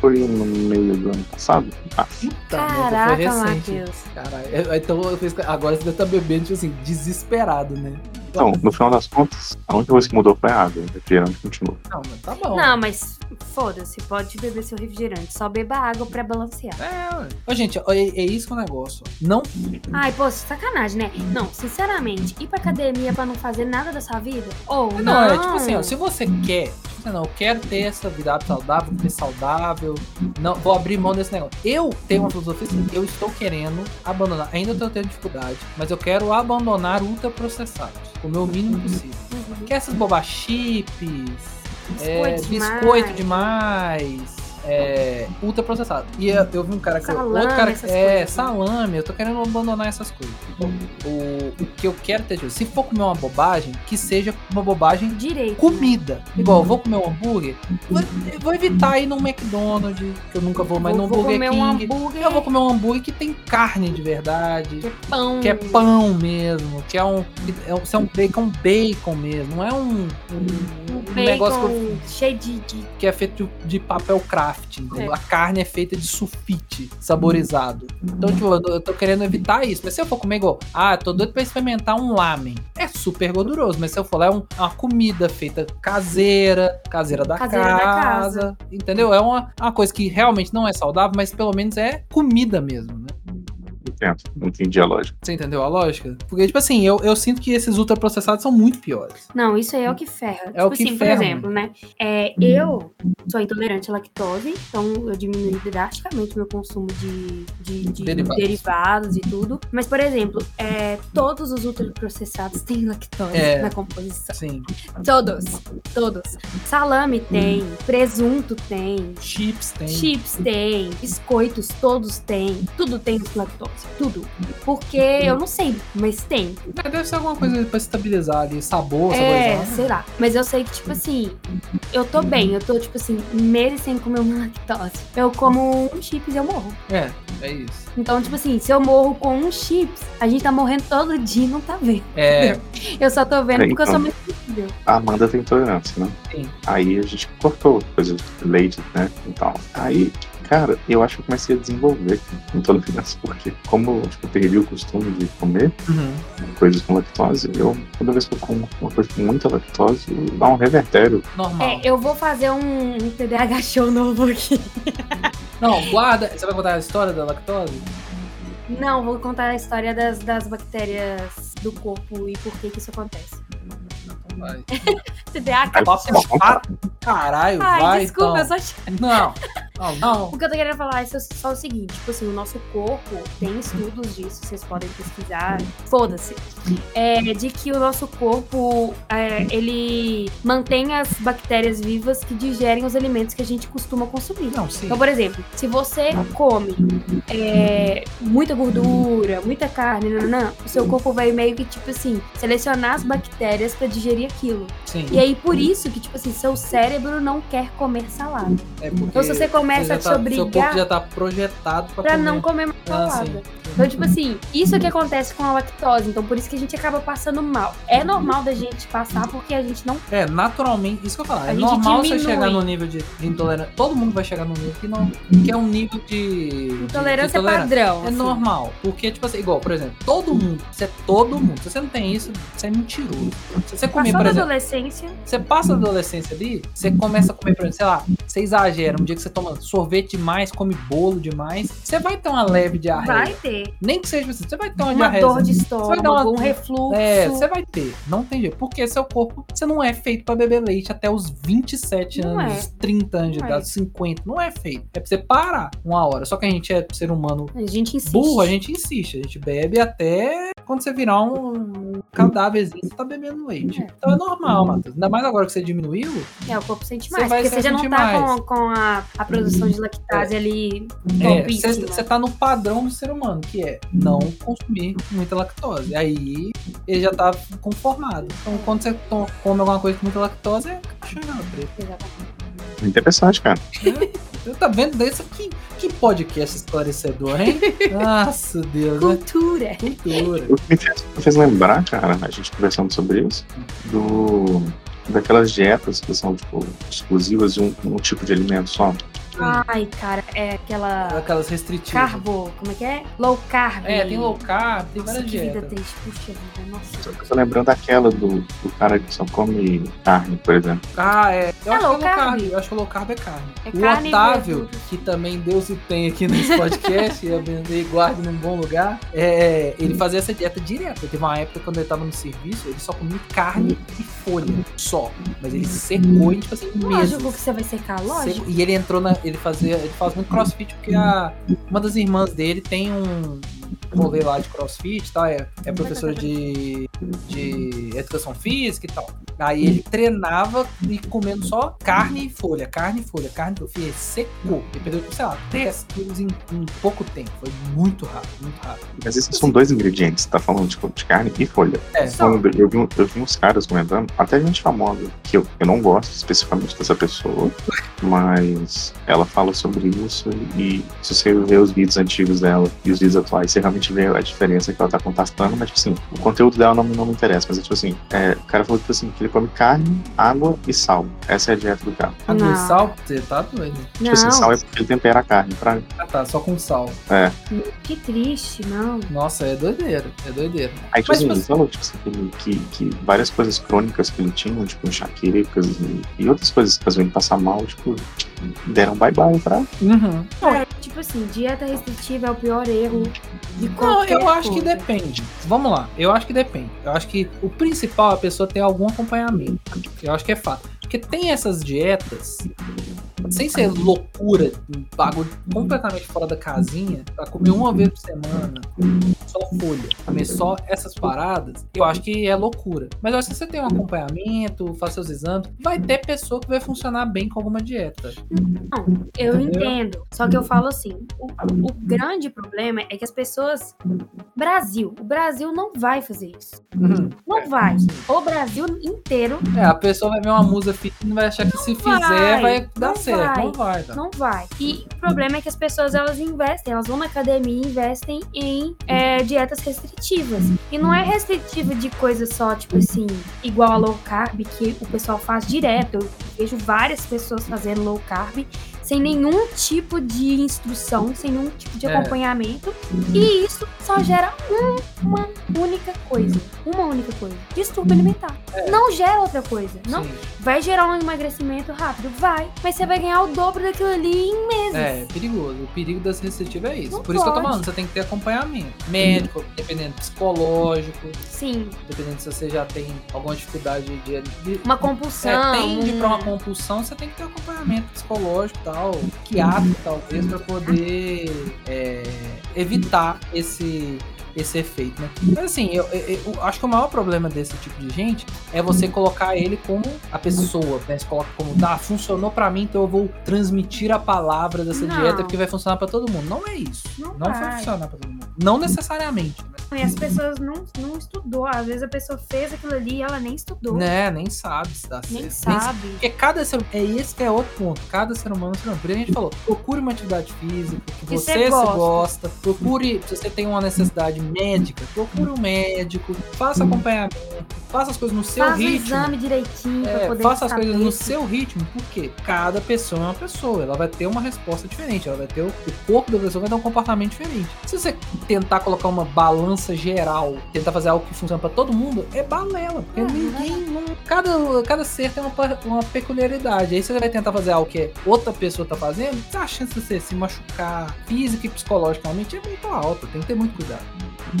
Foi no meio do ano passado. Ah, Puta merda, foi Caraca, recente. Matheus. Caralho. é- Então eu fiz- agora você deve estar bebendo, tipo assim, desesperado, né? então, no final das contas, a única coisa que mudou foi a água. O refrigerante continuou. Não, mas tá bom. Não, mas foda-se, pode beber seu refrigerante. Só beba água pra balancear. É, ué. Ô, gente, ó, é, é isso que é o negócio. ó. Não. Ai, pô, sacanagem, né? Não, sinceramente, ir pra academia pra não fazer nada da sua vida? Ou Não, não, é tipo assim, ó, se você quer. Tipo assim, não, eu quero ter essa vida saudável, ser saudável. Não, vou abrir mão desse negócio. Eu tenho uma filosofia assim, eu estou querendo abandonar. Ainda estou tendo dificuldade, mas eu quero abandonar ultraprocessados. O meu mínimo possível. Uhum. Que é essas bobas é, Biscoito biscoito demais. É, ultraprocessado. E eu, eu vi um cara que. Salame, outro cara, essas é, coisas, né? salame, eu tô querendo abandonar essas coisas. O, o que eu quero ter, tipo, se for comer uma bobagem, que seja uma bobagem Direito. comida. Igual, eu vou comer um hambúrguer, vou, eu vou evitar ir num McDonald's, que eu nunca vou mais vou, vou Burger comer um King. hambúrguer eu vou comer um hambúrguer que tem carne de verdade. que é pão. Que é pão mesmo, que é um. É um, é um bacon bacon mesmo, não é um, Um um bacon negócio que, cheio de, de que é feito de, de papel craft, entendeu? É. A carne é feita de sulfite saborizado. Então, tipo, eu, eu tô querendo evitar isso. Mas se eu for comer igual, ah, tô doido pra experimentar um lamen. É super gorduroso, mas se eu for lá, é um- uma comida feita caseira, caseira da, Caseira da casa, casa. entendeu? É uma, uma coisa que realmente não é saudável, mas pelo menos é comida mesmo, né? Eu tento, não entendi a lógica. Você entendeu a lógica? Porque, tipo assim, eu, eu sinto que esses ultraprocessados são muito piores. Não, isso aí é o que ferra. É o tipo que assim, ferra, por exemplo, né? É, eu sou intolerante à lactose, então eu diminui drasticamente meu consumo de, de- de Derivados. derivados. e tudo. Mas, por exemplo, é, todos os ultraprocessados têm lactose É. na composição. Sim. Todos. Todos. Salame tem, presunto tem, Chips tem. chips tem, biscoitos todos têm, tudo tem lactose. Tudo. Porque eu não sei, mas tem. Mas Deve ser alguma coisa pra estabilizar ali, sabor, É, saborizar. sei lá. Mas eu sei que, tipo assim, eu tô bem. Eu tô, tipo assim, meses sem comer uma lactose. Eu como um chips e eu morro. É, é isso. Então, tipo assim, se eu morro com um chips, a gente tá morrendo todo dia e não tá vendo. É, Eu só tô vendo É, porque eu então. sou muito sensível. A Amanda tem intolerância, né? Sim. Aí a gente cortou coisas de leite, né? E tal. Aí, cara, eu acho que eu comecei a desenvolver intolerância, porque como tipo, eu perdi o costume de comer uhum. coisas com lactose, eu, toda vez que eu como uma coisa com muita lactose, dá um revertério. normal. É, eu vou fazer um, um TDAH show novo aqui. Não, guarda. Você vai contar a história da lactose? Não, vou contar a história das, das bactérias do corpo e por que que isso acontece. Vai. Vamos lá. chato, Caralho, Ai, vai desculpa, então. eu chata. Não, Não, não. O que eu tô querendo falar é só- só o seguinte, tipo assim, o nosso corpo tem estudos disso, vocês podem pesquisar, foda-se. É de que o nosso corpo, é, ele mantém as bactérias vivas que digerem os alimentos que a gente costuma consumir. Não, sim. Então, por exemplo, se você come é, muita gordura, muita carne, nananã, o seu corpo vai meio que, tipo assim, selecionar as bactérias pra digerir aquilo. sim. E aí, por isso que, tipo assim, seu cérebro não quer comer salada. É Então, se você começa a já te tá- Seu obrigar corpo já tá projetado pra, pra comer. não comer mais Ah, salada. sim. Então, tipo assim, isso que acontece com a lactose. Então, por isso que a gente acaba passando mal. É normal da gente passar porque a gente não. É, naturalmente, isso que eu falo. A É normal você diminui. chegar no nível de, de intolerância. Todo mundo vai chegar num nível que não. Que é um nível de. de- Intolerância de tolerância. padrão. É assim. normal. Porque, tipo assim, igual, por exemplo, todo mundo. Você é todo mundo. Se você não tem isso, você é mentiroso. Se você comer, Passou por exemplo. adolescência, Você passa da adolescência ali, você começa a comer, por exemplo, sei lá, você exagera. Um dia que você toma sorvete demais, come bolo demais, você vai ter uma leve diarreia. vai ter Nem que seja assim, você vai ter uma, uma diarreia. dor de Você vai dar estômago, uma- um refluxo. É, você vai ter. Não tem jeito. Porque seu corpo, você não é feito pra beber leite até os 27 Não anos, é. os 30 anos de Não idade, 50. Não é feito. É pra você parar uma hora. Só que a gente é ser humano A gente insiste. burro, a gente insiste. A gente bebe até quando você virar um cadáverzinho, você tá bebendo leite. É. Então é normal, Matheus. Ainda mais agora que você diminuiu. É, o corpo sente Você mais. vai Porque você já não tá mais. com, com a, a produção de lactase ali É, topíssima. você você tá no padrão do ser humano, que é não consumir muita lactose. Aí ele já tá conformado. Então quando você come alguma coisa com muita lactose, é preta. Exatamente. Interessante, cara. Você tá vendo desse que, que podcast esclarecedor, hein? Nossa Deus, né? Cultura. Cultura. O que me fez, me fez lembrar, cara, a gente conversando sobre isso, do daquelas dietas que são, tipo, exclusivas de um, um tipo de alimento só. Ai, cara, é aquela. Aquelas restritivas. Carbo, como é que é? Low carb. É, tem low carb, tem Nossa, várias que vida triste. Puxa vida, nossa. Eu tô lembrando daquela do, do cara que só come carne, por exemplo. Ah, é. Eu É acho low que é low carb. carb. Eu acho que low carb é carne. É o carne e Otávio, que também Deus o tem aqui nesse podcast, e abençoe e guarde num bom lugar, é, ele fazia essa dieta direto. Teve uma época quando ele tava no serviço, ele só comia carne e folha, só. Mas ele secou em, tipo assim, meses. Lógico que você vai secar, lógico. Seco. E ele entrou na. Ele fazia. Ele faz muito crossfit porque a, uma das irmãs dele tem um rolê lá de crossfit, tá? É, é professora de, de educação física e tal. Aí ele treinava e comendo só carne e folha, carne e folha, carne e folha. Secou. Ele perdeu, sei lá, 10 quilos em, em pouco tempo. Foi muito rápido, muito rápido. Mas esses são dois ingredientes, tá falando tipo, de carne e folha. É, eu, vi, eu vi uns caras comentando, até gente famosa, que eu, eu não gosto especificamente dessa pessoa, mas ela fala sobre isso e se você ver os vídeos antigos dela e os vídeos atuais, você realmente vê a diferença que ela tá contrastando, mas tipo assim, o conteúdo dela não, me- não me interessa, mas é tipo assim, é, o cara falou tipo assim, que ele come carne, água e sal. Essa é a dieta do cara. água e Não. sal, você tá doido. Tipo assim, Não, sal é porque ele tempera a carne pra Ah, tá, só com sal. que triste, não. Nossa, é doideira, é doideira. Aí, tipo Mas, assim, tipo ele falou tipo, assim, que, que, que várias coisas crônicas que ele tinha, tipo enxaquecas e, e outras coisas que faziam ele passar mal, tipo, deram bye-bye pra. Uhum. É, tipo assim, dieta restritiva é o pior erro Não, eu acho que coisa. depende. Vamos lá, eu acho que depende. Eu acho que o principal é a pessoa ter algum acompanhamento. Eu acho que é fato. Porque tem essas dietas, sem ser loucura, um bagulho completamente fora da casinha, pra comer uma vez por semana, só folha, comer só essas paradas, eu acho que é loucura. Mas eu acho que você tem um acompanhamento, faz seus exames, vai ter pessoa que vai funcionar bem com alguma dieta. Eu Entendeu? entendo. Só que eu falo assim: o, o grande problema é que as pessoas. Brasil. O Brasil não vai fazer isso. Uhum. Não vai. O Brasil inteiro É, a pessoa vai ver uma musa fitness e vai achar que se fizer vai, vai dar não certo. Vai. Não vai, tá? não vai. E o problema é que as pessoas elas investem, elas vão na academia e investem em é, dietas restritivas. E não é restritiva de coisa só, tipo assim, igual a low carb, que o pessoal faz direto. Eu vejo várias pessoas fazendo low carb sem nenhum tipo de instrução, sem nenhum tipo de É. acompanhamento. E isso só gera um- uma única coisa. Uma única coisa. Distúrbio alimentar. Não gera outra coisa. Não Sim. Vai gerar um emagrecimento rápido? Vai. Mas você vai ganhar o dobro daquilo ali em meses. É, perigoso. O perigo das restritivas é isso. Não Por isso que eu tô pode. falando, você tem que ter acompanhamento. Médico, dependendo psicológico, Sim. dependendo se você já tem alguma dificuldade de. de Uma compulsão. é, tende pra uma um- compulsão, você tem que ter acompanhamento psicológico e tal, psiquiátrico talvez, pra poder é, evitar esse esse efeito, né? Mas assim, eu, eu, eu acho que o maior problema desse tipo de gente é você colocar ele como a pessoa, né? Você coloca como, tá, funcionou pra mim, então eu vou transmitir a palavra dessa Não. dieta porque vai funcionar pra todo mundo. Não é isso. Não Não, vai vai. funcionar pra todo mundo. Não necessariamente. né? E as pessoas não, não estudou. Às vezes a pessoa fez aquilo ali e ela nem estudou. Né, nem sabe se dá Nem certo. sabe. Porque cada ser é esse que é outro ponto. Cada ser humano é um ser humano. Por isso a gente falou, procure uma atividade física que, Que você, se gosta. gosta. Procure, se você tem uma necessidade médica, procure um médico, faça acompanhamento, faça as coisas no seu Faz o ritmo. exame direitinho É, poder faça as saber coisas no se- seu ritmo, porque cada pessoa é uma pessoa, ela vai ter uma resposta diferente, ela vai ter o, o corpo da pessoa vai ter um comportamento diferente. Se você tentar colocar uma balança geral, tentar fazer algo que funciona pra todo mundo, é balela, porque É, ninguém, não- cada cada ser tem uma, uma peculiaridade. Aí você vai tentar fazer algo que outra pessoa tá fazendo, a chance de você se machucar física e psicologicamente é muito alta, tem que ter muito cuidado.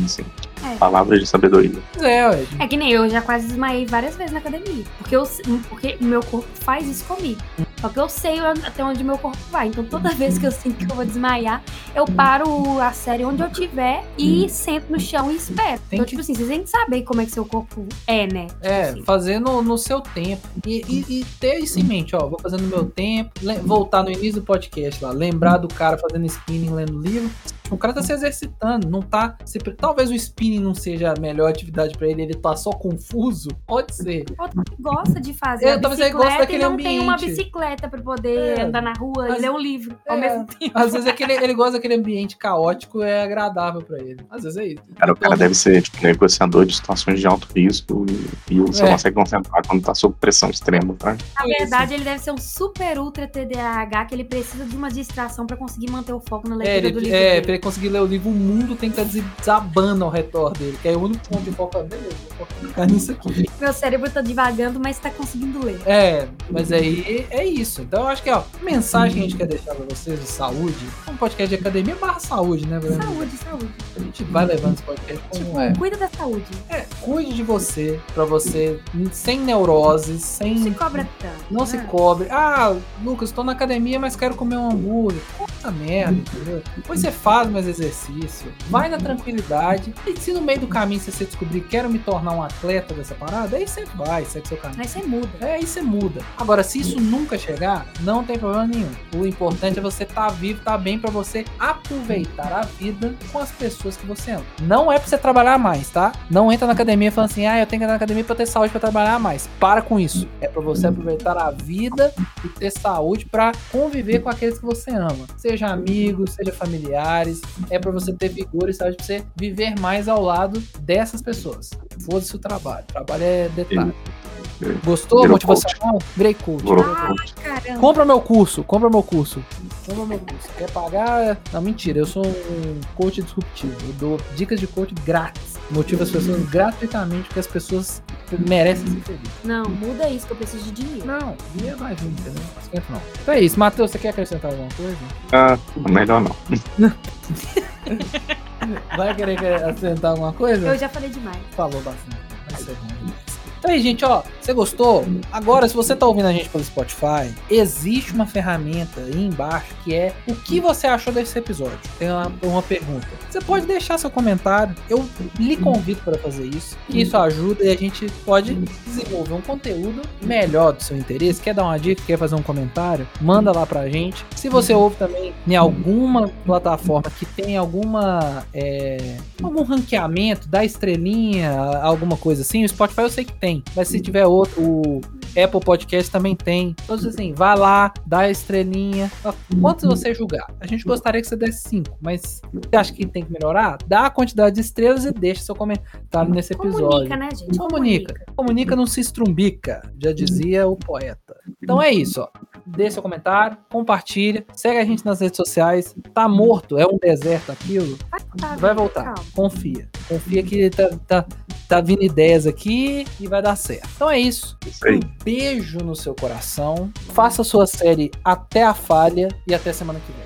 Assim, É. palavras de sabedoria. É, ué, É que nem eu, já quase desmaiei várias vezes na academia. Porque, eu, porque o meu corpo faz isso comigo. Só que eu sei até onde meu corpo vai. Então toda vez que eu sinto que eu vou desmaiar, eu paro a série onde eu tiver e sento no chão e espero. Tem então, que- tipo assim, vocês têm que saber como é que seu corpo é, né? É, Assim. fazer no, no seu tempo. E, e- e ter isso em mente, ó. Vou fazer no meu tempo. voltar no início do podcast lá. Lembrar do cara fazendo spinning, lendo livro. O cara tá se exercitando, não tá. se talvez o spinning não seja a melhor atividade pra ele, ele tá só confuso. Pode ser. Outro que gosta de fazer É, a talvez ele goste bicicleta e daquele não tem uma ambiente. bicicleta pra poder É. andar na rua Mas- e ler um livro ao É. mesmo tempo. Às vezes aquele, ele gosta daquele ambiente caótico é agradável pra ele. Às vezes é isso. Cara, o cara Então, deve ser tipo, negociador de situações de alto risco e, e você É. consegue concentrar quando tá sob pressão extrema, tá? Na verdade, ele deve ser um super ultra TDAH que ele precisa de uma distração pra conseguir manter o foco na É, leitura do ele, livro é, pra ele conseguir ler o livro, o mundo tem que estar desabando ao redor dele. Que é o único ponto de foco. Beleza, vou focar nisso aqui. Meu cérebro tá divagando, mas tá conseguindo ler. É, mas aí é isso. Então eu acho que, ó, a mensagem que a gente quer deixar pra vocês de saúde, é um podcast de academia barra saúde, né, Breno? Saúde, saúde. A gente vai levando esse podcast como Tipo, é. cuida da saúde. É, cuide de você, pra você, sem neuroses, sem. Não se cobra tanto. Não se né? cobre. Ah, Lucas, tô na academia, mas quero comer um hambúrguer. Puta merda, entendeu? Depois você faz mais exercício, vai na tranquilidade. E se no meio do caminho você descobrir quero me tornar um atleta dessa parada, aí você vai, segue seu caminho. Aí você muda. É, aí você muda. Agora, se isso nunca chegar, não tem problema nenhum. O importante é você estar vivo, estar bem pra você aproveitar a vida com as pessoas que você ama. Não é pra você trabalhar mais, tá? Não entra na academia falando assim, ah, eu tenho que entrar na academia pra ter saúde pra trabalhar mais. Para com isso. É pra você aproveitar a vida e ter saúde pra conviver com aqueles que você ama. Seja amigos, seja familiares. É pra você ter vigor e saúde pra você viver mais ao lado dessas pessoas. Foda-se o trabalho. O trabalho é detalhe. Gostou? Virou Motivacional? Virei coach. Ah. Compra meu curso, compra meu curso. Compra meu curso. Quer pagar? Não, mentira, eu sou um coach disruptivo. Eu dou dicas de coach grátis. Motivo as pessoas gratuitamente, porque as pessoas merecem ser felizes. Não, muda isso que eu preciso de dinheiro. Não, dinheiro vai vir, entendeu? Não esquenta não. Então é isso. Matheus, você quer acrescentar alguma coisa? Ah, melhor não. Vai querer acrescentar alguma coisa? Eu já falei demais. falou bastante. Vai ser bom. Então aí, gente, ó, você gostou? Agora, se você tá ouvindo a gente pelo Spotify, existe uma ferramenta aí embaixo que é o que você achou desse episódio. Tem uma, uma pergunta. Você pode deixar seu comentário. Eu lhe convido para fazer isso, que isso ajuda e a gente pode desenvolver um conteúdo melhor do seu interesse. Quer dar uma dica, quer fazer um comentário? Manda lá pra gente. Se você ouve também em alguma plataforma que tem alguma é, algum ranqueamento, dá estrelinha, alguma coisa assim, o Spotify eu sei que tem, mas se tiver outro, o Apple Podcast também tem. Então, assim, vai lá, dá a estrelinha. Quantos você julgar? A gente gostaria que você desse 5, mas você acha que tem que melhorar? Dá a quantidade de estrelas e deixa seu comentário nesse episódio. Comunica, né, gente? Comunica. Comunica não se estrumbica, já dizia o poeta. Então é isso, ó. Dê seu comentário, compartilha, segue a gente nas redes sociais. Tá morto, é um deserto aquilo. Tá, Vai voltar. calma. Confia. Confia que tá, tá, tá vindo ideias aqui e vai dar certo. Então é isso. Um beijo no seu coração. Faça sua série até a falha e até semana que vem.